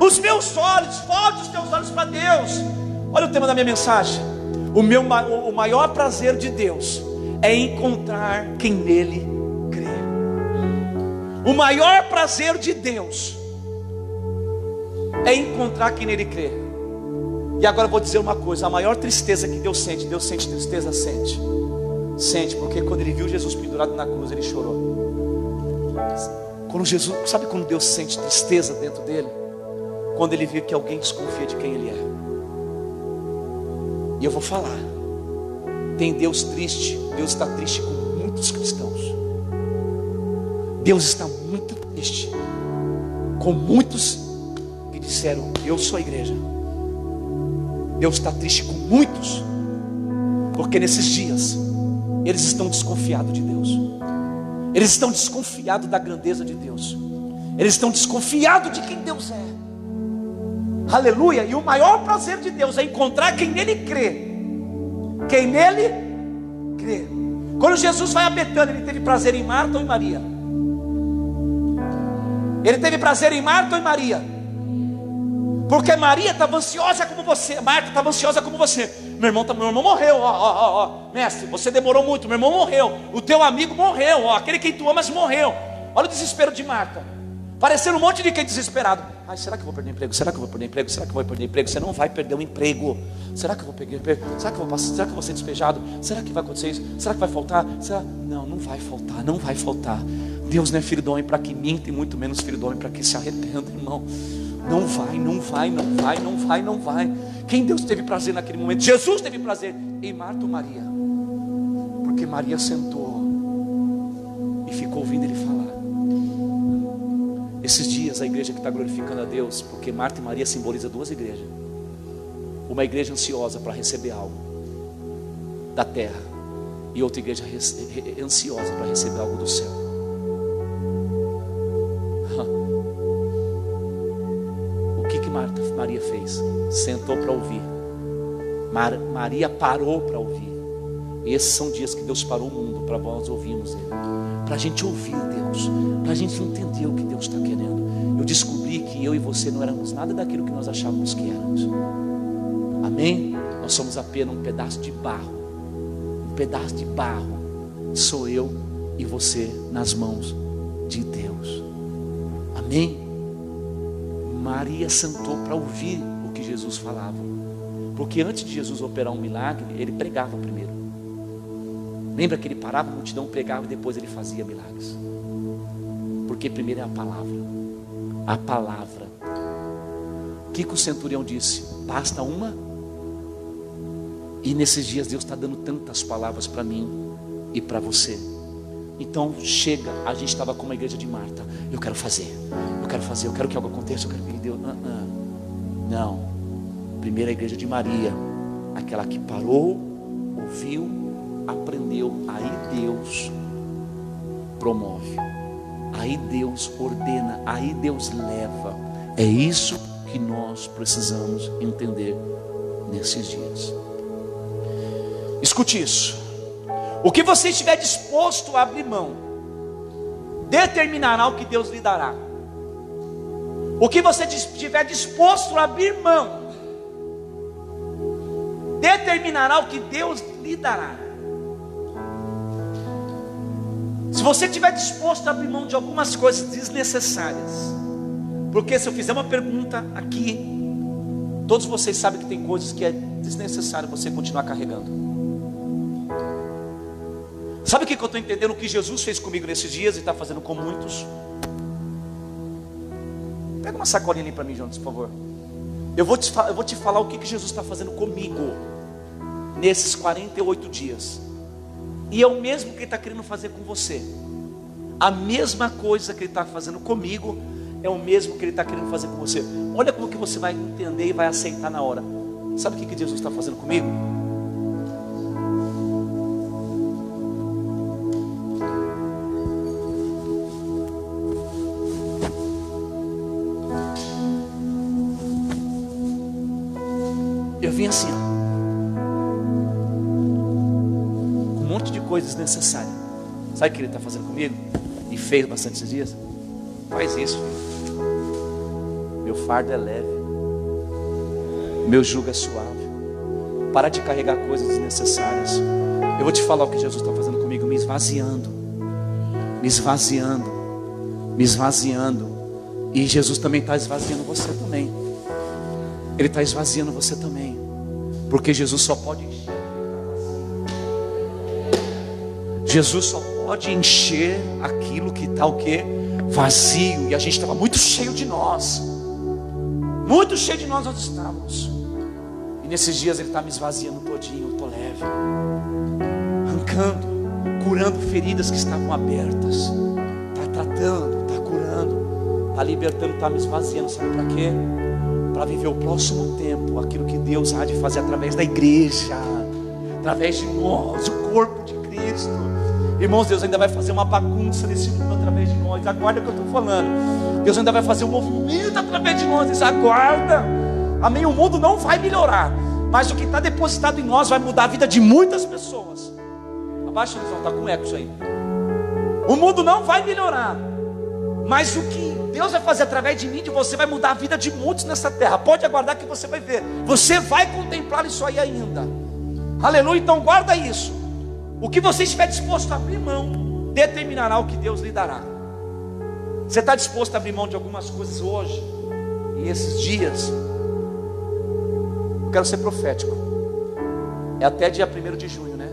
Os meus olhos, volte os teus olhos para Deus. Olha o tema da minha mensagem. O, meu, o maior prazer de Deus é encontrar quem nele crê. O maior prazer de Deus é encontrar quem nele crê. E agora eu vou dizer uma coisa: a maior tristeza que Deus sente, Deus sente tristeza, sente. Sente, porque quando ele viu Jesus pendurado na cruz, ele chorou. Quando Jesus, sabe quando Deus sente tristeza dentro dele? Quando ele vê que alguém desconfia de quem ele é. E eu vou falar. Tem Deus triste, Deus está triste com muitos cristãos. Deus está muito triste com muitos disseram: Eu sou a igreja. Deus está triste com muitos, porque nesses dias eles estão desconfiados de Deus, eles estão desconfiados da grandeza de Deus, eles estão desconfiados de quem Deus é. Aleluia! E o maior prazer de Deus é encontrar quem nele crê. Quem nele crê. Quando Jesus vai a Betânia, ele teve prazer em Marta ou em Maria? Ele teve prazer em Marta ou em Maria? Porque Maria estava ansiosa como você, Marta estava ansiosa como você. Meu irmão, tá, meu irmão morreu, ó, ó, ó. Mestre, você demorou muito, meu irmão morreu. O teu amigo morreu, ó, aquele que tu amas morreu. Olha o desespero de Marta. Parecendo um monte de quem desesperado. Ai, será que eu vou perder emprego? Será que eu vou perder emprego? Será que eu vou perder emprego? Você não vai perder o emprego. Será que eu vou perder emprego? Será que eu vou passar? Será que eu vou ser despejado? Será que vai acontecer isso? Será que vai faltar? Será? Não, não vai faltar, não vai faltar. Deus não é filho do homem para que minta e muito menos filho do homem para que se arrependa, irmão. Não vai, não vai, não vai, não vai, não vai. Quem Deus teve prazer naquele momento? Jesus teve prazer em Marta ou Maria? Porque Maria sentou e ficou ouvindo ele falar. Esses dias a igreja que está glorificando a Deus, porque Marta e Maria simbolizam duas igrejas. Uma igreja ansiosa para receber algo da terra, e outra igreja ansiosa para receber algo do céu. Marta, Maria fez? Sentou para ouvir. Mar, Maria parou para ouvir. Esses são dias que Deus parou o mundo para nós ouvirmos Ele. Para a gente ouvir Deus. Para a gente entender o que Deus está querendo. Eu descobri que eu e você não éramos nada daquilo que nós achávamos que éramos. Amém? Nós somos apenas um pedaço de barro. Um pedaço de barro. Sou eu e você nas mãos de Deus. Amém? Maria sentou para ouvir o que Jesus falava. Porque antes de Jesus operar um milagre, ele pregava primeiro. Lembra que ele parava a multidão, pregava e depois ele fazia milagres. Porque primeiro é a palavra. A palavra. O que, que o centurião disse? Basta uma. E nesses dias Deus está dando tantas palavras para mim e para você. Então chega, a gente estava com uma igreja de Marta. Eu quero fazer, eu quero fazer, eu quero que algo aconteça, eu quero que Deus. Uh -uh. Não. Primeira igreja de Maria, aquela que parou, ouviu, aprendeu. Aí Deus promove. Aí Deus ordena, aí Deus leva. É isso que nós precisamos entender nesses dias. Escute isso. O que você estiver disposto a abrir mão, determinará o que Deus lhe dará. O que você estiver disposto a abrir mão, determinará o que Deus lhe dará. Se você estiver disposto a abrir mão de algumas coisas desnecessárias, porque se eu fizer uma pergunta aqui, todos vocês sabem que tem coisas que é desnecessário você continuar carregando. Sabe o que eu estou entendendo? O que Jesus fez comigo nesses dias e está fazendo com muitos? Pega uma sacolinha ali para mim, Jonas, por favor. Eu vou te, eu vou te falar o que, que Jesus está fazendo comigo nesses 48 dias. E é o mesmo que Ele está querendo fazer com você. A mesma coisa que Ele está fazendo comigo é o mesmo que Ele está querendo fazer com você. Olha como que você vai entender e vai aceitar na hora. Sabe o que, que Jesus está fazendo comigo? Assim, ó, um monte de coisas necessárias. Sabe o que ele está fazendo comigo? E fez bastante esses dias? Faz isso, filho. Meu fardo é leve, meu jugo é suave. Para de carregar coisas desnecessárias. Eu vou te falar o que Jesus está fazendo comigo, me esvaziando, me esvaziando, me esvaziando. E Jesus também está esvaziando você também. Ele está esvaziando você também. Porque Jesus só pode encher. Jesus só pode encher aquilo que está o que? Vazio. E a gente estava muito cheio de nós. Muito cheio de nós nós estávamos. E nesses dias Ele está me esvaziando todinho. Eu estou leve. Arrancando, curando feridas que estavam abertas. Está tratando, está curando, está libertando, está me esvaziando. Sabe para quê? Para viver o próximo tempo, aquilo que Deus há de fazer através da igreja, através de nós, o corpo de Cristo. Irmãos, Deus ainda vai fazer uma bagunça nesse mundo através de nós. Aguarda o que eu estou falando. Deus ainda vai fazer um movimento através de nós. Aguarda. Amém. O mundo não vai melhorar. Mas o que está depositado em nós vai mudar a vida de muitas pessoas. Abaixa a visão, está com eco isso aí. O mundo não vai melhorar. Mas o que Deus vai fazer através de mim, de você, vai mudar a vida de muitos nessa terra. Pode aguardar que você vai ver. Você vai contemplar isso aí ainda. Aleluia. Então guarda isso. O que você estiver disposto a abrir mão, determinará o que Deus lhe dará. Você está disposto a abrir mão de algumas coisas hoje e esses dias? Eu quero ser profético. É até dia 1 de junho, né?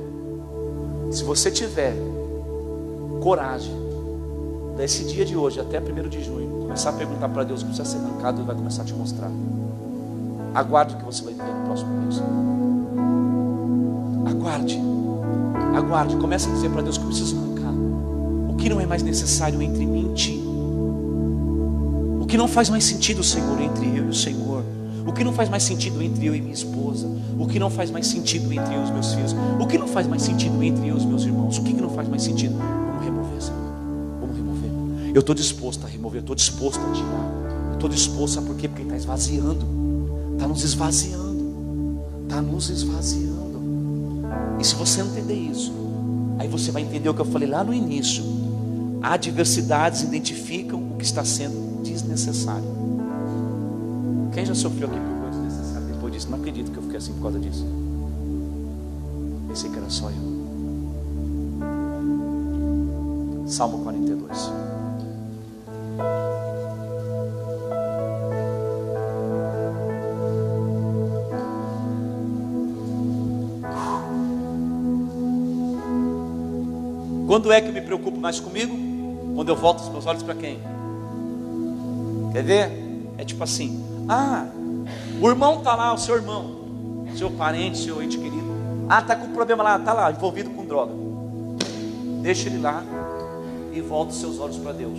Se você tiver coragem, desse dia de hoje até 1 de junho, começar a perguntar para Deus o que precisa ser arrancado, Ele vai começar a te mostrar. Aguarde o que você vai ver no próximo mês. Aguarde. Aguarde. Comece a dizer para Deus que eu preciso arrancar. O que não é mais necessário entre mim e ti. O que não faz mais sentido, Senhor, entre eu e o Senhor. O que não faz mais sentido entre eu e minha esposa? O que não faz mais sentido entre eu e os meus filhos? O que não faz mais sentido entre eu e os meus irmãos? O que não faz mais sentido? Eu estou disposto a remover, estou disposto a tirar. Estou disposto, sabe por quê? Porque está esvaziando. Está nos esvaziando. Está nos esvaziando. E se você entender isso, aí você vai entender o que eu falei lá no início. Adversidades identificam o que está sendo desnecessário. Quem já sofreu aqui por coisa desnecessária depois disso? Não acredito que eu fiquei assim por causa disso. Pensei que era só eu. Salmo 42. Quando é que eu me preocupo mais comigo? Quando eu volto os meus olhos para quem? Quer ver? É tipo assim: ah, o irmão está lá, o seu irmão, seu parente, seu ente querido. Ah, está com problema lá, está lá, envolvido com droga. Deixa ele lá e volta os seus olhos para Deus.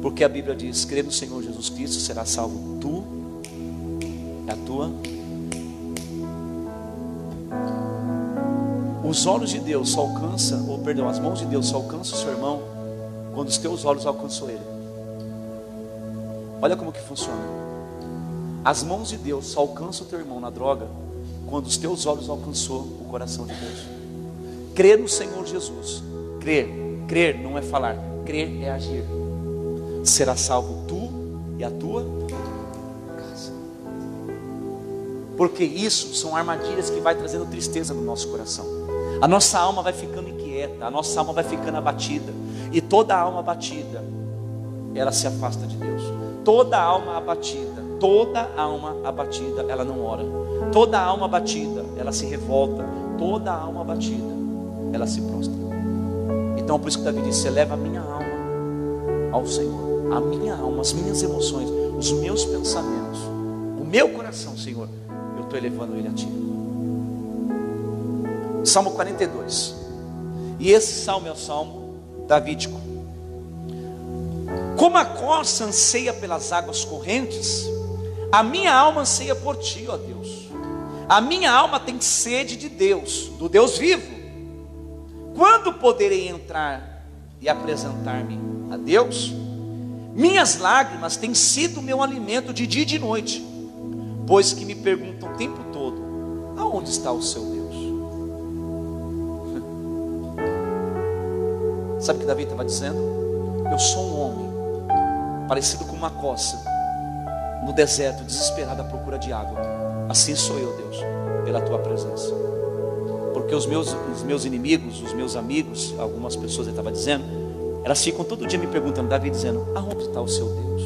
Porque a Bíblia diz: crê no Senhor Jesus Cristo, será salvo tu e a tua. Os olhos de Deus só alcançam, ou perdão, as mãos de Deus só alcançam o seu irmão quando os teus olhos alcançam ele. Olha como que funciona. As mãos de Deus só alcançam o teu irmão na droga quando os teus olhos alcançou o coração de Deus. Crer no Senhor Jesus. Crer, crer não é falar, crer é agir. Será salvo tu e a tua casa. Porque isso são armadilhas que vai trazendo tristeza no nosso coração. A nossa alma vai ficando inquieta, a nossa alma vai ficando abatida. E toda alma abatida, ela se afasta de Deus. Toda alma abatida, Toda alma abatida, ela não ora. Toda alma abatida, ela se revolta. Toda alma abatida, ela se prostra. Então, por isso que Davi disse: Eleva a minha alma ao Senhor. A minha alma, as minhas emoções, os meus pensamentos, o meu coração, Senhor, eu estou elevando ele a Ti. Salmo 42. E esse salmo é o salmo davídico. Como a corça anseia pelas águas correntes, a minha alma anseia por ti, ó Deus. A minha alma tem sede de Deus, do Deus vivo. Quando poderei entrar e apresentar-me a Deus? Minhas lágrimas têm sido meu alimento de dia e de noite, pois que me perguntam o tempo todo: aonde está o seu Sabe o que Davi estava dizendo? Eu sou um homem, parecido com uma coça no deserto, desesperado à procura de água. Assim sou eu, Deus, pela tua presença. Porque os meus, os meus inimigos, os meus amigos, algumas pessoas ele estava dizendo, elas ficam todo dia me perguntando, Davi dizendo, aonde está o seu Deus?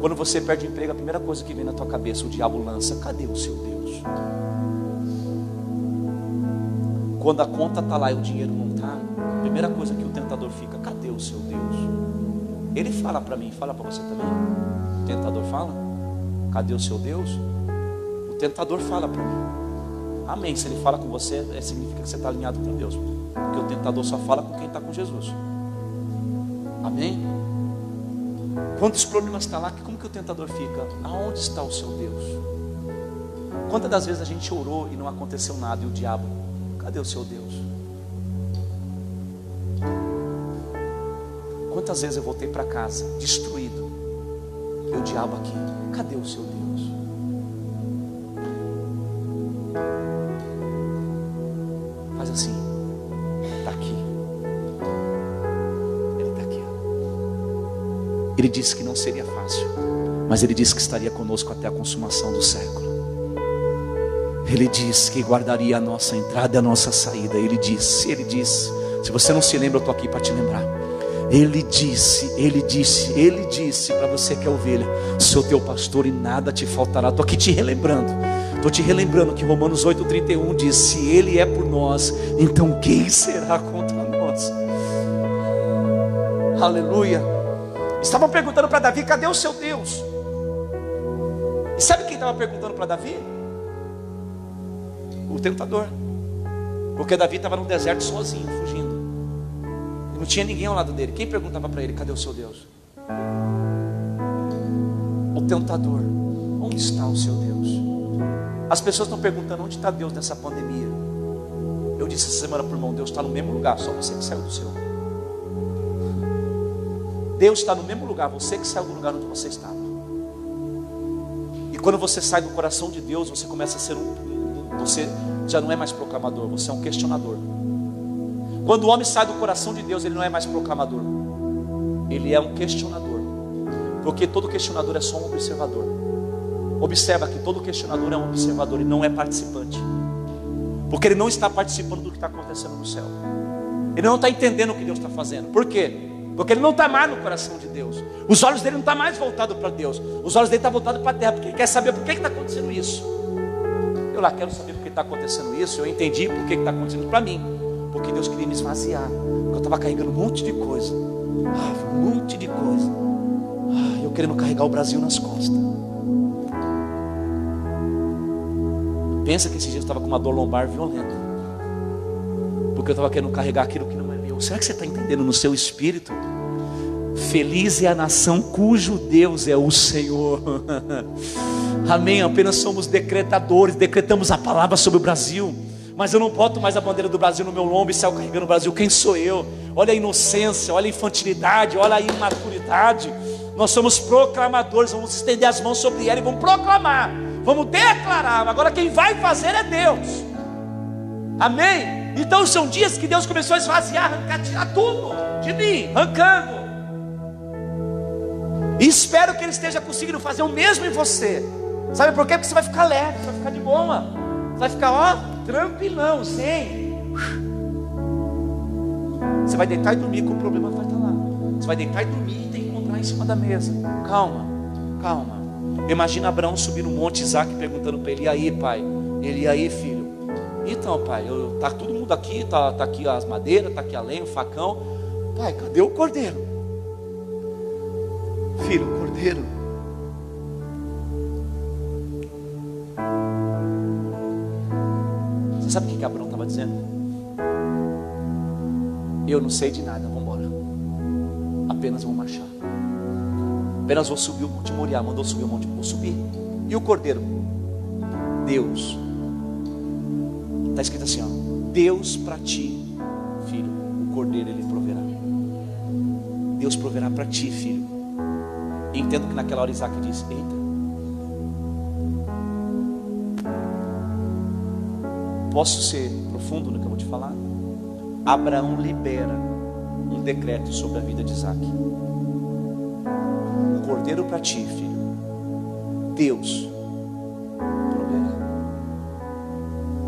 Quando você perde emprego, a primeira coisa que vem na tua cabeça, o diabo lança, cadê o seu Deus? Quando a conta está lá e o dinheiro não está, a primeira coisa que o tentador fica, cadê o seu Deus? Ele fala para mim, fala para você também. O tentador fala: Cadê o seu Deus? O tentador fala para mim. Amém. Se ele fala com você, é, significa que você está alinhado com Deus. Porque o tentador só fala com quem está com Jesus. Amém? Quantos problemas está lá? Como que o tentador fica? Aonde está o seu Deus? Quantas das vezes a gente orou e não aconteceu nada e o diabo, cadê o seu Deus? Quantas vezes eu voltei para casa destruído? E o diabo aqui, cadê o seu Deus? Faz assim, está aqui. Ele está aqui. Ele disse que não seria fácil, mas ele disse que estaria conosco até a consumação do século. Ele disse que guardaria a nossa entrada e a nossa saída. Ele disse, ele disse. Se você não se lembra, eu estou aqui para te lembrar. Ele disse, ele disse, ele disse para você que é ovelha: sou teu pastor e nada te faltará. Estou aqui te relembrando. Estou te relembrando que Romanos 8,31 diz: Se Ele é por nós, então quem será contra nós? Aleluia. Estavam perguntando para Davi: cadê o seu Deus? E sabe quem estava perguntando para Davi? Tentador. Porque Davi estava no deserto sozinho, fugindo. E não tinha ninguém ao lado dele. Quem perguntava para ele: cadê o seu Deus? O tentador. Onde está o seu Deus? As pessoas estão perguntando: onde está Deus nessa pandemia? Eu disse essa semana para o irmão: Deus está no mesmo lugar, só você que saiu do seu. Deus está no mesmo lugar, você que saiu do lugar onde você estava. E quando você sai do coração de Deus, você começa a ser um. Você já não é mais proclamador, você é um questionador. Quando o homem sai do coração de Deus, ele não é mais proclamador, ele é um questionador. Porque todo questionador é só um observador. Observa que todo questionador é um observador e não é participante. Porque ele não está participando do que está acontecendo no céu. Ele não está entendendo o que Deus está fazendo. Por quê? Porque ele não está mais no coração de Deus. Os olhos dele não estão tá mais voltados para Deus. Os olhos dele estão tá voltados para a terra. Porque ele quer saber por que está acontecendo isso. Eu lá quero saber por que está acontecendo isso. Eu entendi por que está acontecendo para mim. Porque Deus queria me esvaziar. Porque eu estava carregando um monte de coisa. Ah, um monte de coisa. Ah, eu querendo carregar o Brasil nas costas. Pensa que esse dia eu estava com uma dor lombar violenta. Porque eu estava querendo carregar aquilo que não é meu. Será que você está entendendo no seu espírito? Feliz é a nação cujo Deus é o Senhor. Amém. Apenas somos decretadores, decretamos a palavra sobre o Brasil. Mas eu não boto mais a bandeira do Brasil no meu lombo e saio carregando o Brasil. Quem sou eu? Olha a inocência, olha a infantilidade, olha a imaturidade. Nós somos proclamadores, vamos estender as mãos sobre ela e vamos proclamar, vamos declarar. Agora quem vai fazer é Deus. Amém? Então são dias que Deus começou a esvaziar, arrancar, tirar tudo de mim, arrancando. E espero que Ele esteja conseguindo fazer o mesmo em você. Sabe por quê? Porque você vai ficar leve, você vai ficar de boa. Você vai ficar, ó, tranquilão, sem. Você vai deitar e dormir com o problema vai estar lá. Você vai deitar e dormir e tem que encontrar em cima da mesa. Calma, calma. Imagina Abraão subir no monte Isaac perguntando para ele: E aí, pai? Ele, e aí, filho? Então, pai, eu, tá todo mundo aqui, tá, tá aqui as madeiras, tá aqui a lenha, o facão. Pai, cadê o cordeiro? Filho, o cordeiro. Você sabe o que, Abraão estava dizendo? Eu não sei de nada, vamos embora. Apenas vou marchar. Apenas vou subir o Monte Moriá. Mandou subir o Monte, vou subir. E o cordeiro? Deus. Está escrito assim: ó, Deus para ti, filho, o cordeiro ele proverá. Deus proverá para ti, filho. E entendo que naquela hora Isaac disse: Eita, posso ser profundo no que eu vou te falar? Abraão libera um decreto sobre a vida de Isaac. Um cordeiro para ti, filho. Deus.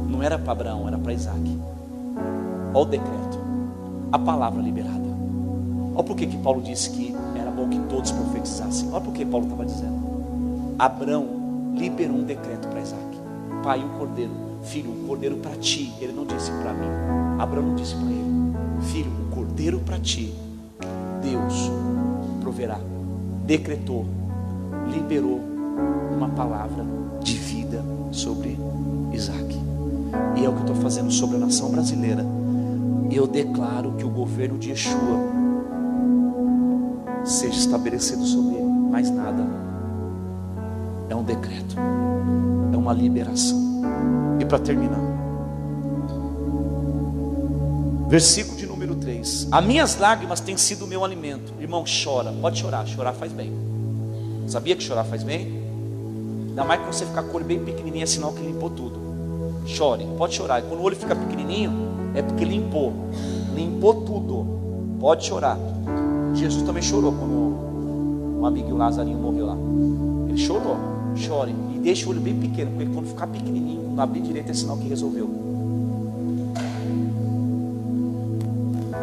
Não era para Abraão, era para Isaac. Olha o decreto. A palavra liberada. Olha por que Paulo disse que era bom que todos profetizassem. Olha por que Paulo estava dizendo. Abraão liberou um decreto para Isaac. Pai, o cordeiro. Filho, o cordeiro para ti. Ele não disse para mim. Abraão disse para ele. Filho, o cordeiro para ti. Deus proverá. Decretou. Liberou uma palavra de vida sobre Isaac. E é o que estou fazendo sobre a nação brasileira. Eu declaro que o governo de Yeshua seja estabelecido sobre ele. Mais nada. É um decreto. É uma liberação. E para terminar. Versículo de número 3. As minhas lágrimas têm sido o meu alimento. Irmão, chora. Pode chorar. Chorar faz bem. Sabia que chorar faz bem? Ainda mais quando você ficar com o olho bem pequenininho, é sinal que limpou tudo. Chore. Pode chorar. E quando o olho fica pequenininho, é porque limpou. Limpou tudo. Pode chorar. Jesus também chorou quando um amiguinho Lazarinho morreu lá. Ele chorou, chore e deixe o olho bem pequeno, porque quando ficar pequenininho, quando abrir direito é sinal que resolveu.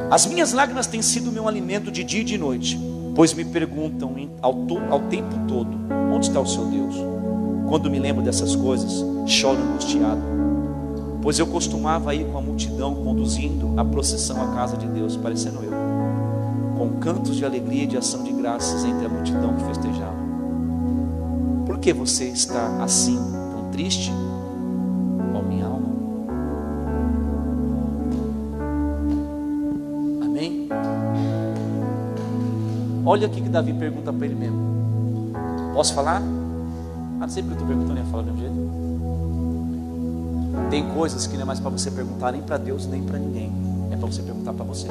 As minhas lágrimas têm sido meu alimento de dia e de noite, pois me perguntam ao, ao tempo todo: onde está o seu Deus? Quando me lembro dessas coisas, choro angustiado, pois eu costumava ir com a multidão conduzindo a procissão à casa de Deus, parecendo eu, com cantos de alegria e de ação de graças entre a multidão que festejava. Que você está assim, tão triste? Ó minha alma. Amém? Olha o que Davi pergunta para ele mesmo. Posso falar? Ah, não sei porque eu estou perguntando, ia falar do mesmo jeito. Tem coisas que não é mais para você perguntar nem para Deus, nem para ninguém. É para você perguntar para você.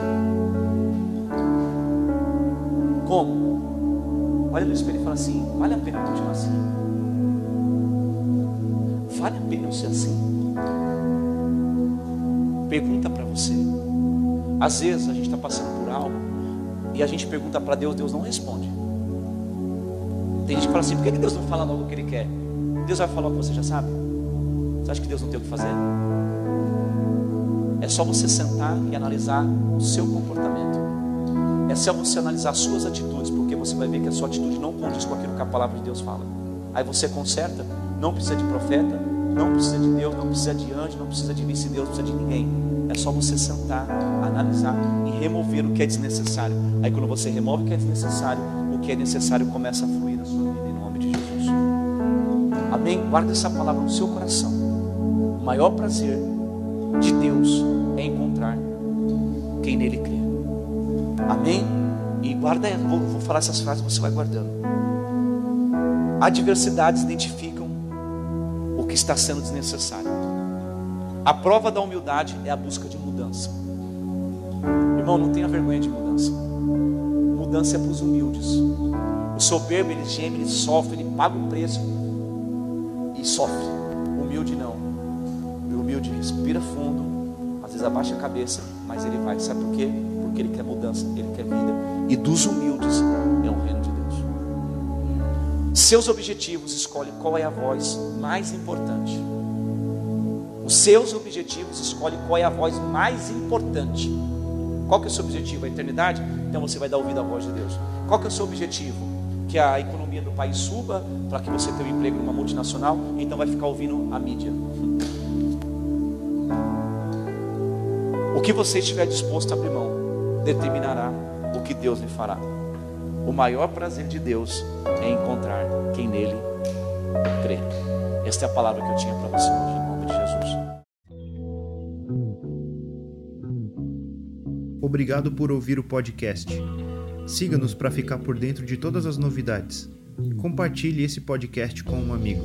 Como? Olha no espelho e fala assim: vale a pena continuar assim? Vale a pena eu ser assim? Pergunta para você. Às vezes a gente está passando por algo e a gente pergunta para Deus, Deus não responde. Tem gente que fala assim: por que Deus não fala logo o que Ele quer? Deus vai falar o que você já sabe. Você acha que Deus não tem o que fazer? É só você sentar e analisar o seu comportamento. É só você analisar as suas atitudes, porque você vai ver que a sua atitude não condiz com aquilo que a palavra de Deus fala. Aí você conserta, não precisa de profeta, não precisa de Deus, não precisa de anjo, não precisa de vice-deus, não precisa de ninguém. É só você sentar, analisar e remover o que é desnecessário. Aí quando você remove o que é desnecessário, o que é necessário começa a fluir na sua vida em nome de Jesus. Amém? Guarda essa palavra no seu coração. O maior prazer de Deus é encontrar quem nele crê. Amém? E guarda, vou, vou falar essas frases, você vai guardando. Adversidades identificam que está sendo desnecessário. A prova da humildade é a busca de mudança. Irmão, não tenha vergonha de mudança. Mudança é para os humildes. O soberbo, ele geme, ele sofre, ele paga o preço e sofre. O humilde não. O humilde respira fundo, às vezes abaixa a cabeça, mas ele vai. Sabe por quê? Porque ele quer mudança, ele quer vida. E dos humildes é o reino. Seus objetivos, escolhe qual é a voz mais importante. Os seus objetivos, escolhe qual é a voz mais importante. Qual que é o seu objetivo? A eternidade? Então você vai dar ouvido à voz de Deus. Qual que é o seu objetivo? Que a economia do país suba para que você tenha um emprego numa multinacional, então vai ficar ouvindo a mídia. O que você estiver disposto a abrir mão determinará o que Deus lhe fará. O maior prazer de Deus é encontrar quem nele crê. Esta é a palavra que eu tinha para você hoje, em nome de Jesus. Obrigado por ouvir o podcast. Siga-nos para ficar por dentro de todas as novidades. Compartilhe esse podcast com um amigo.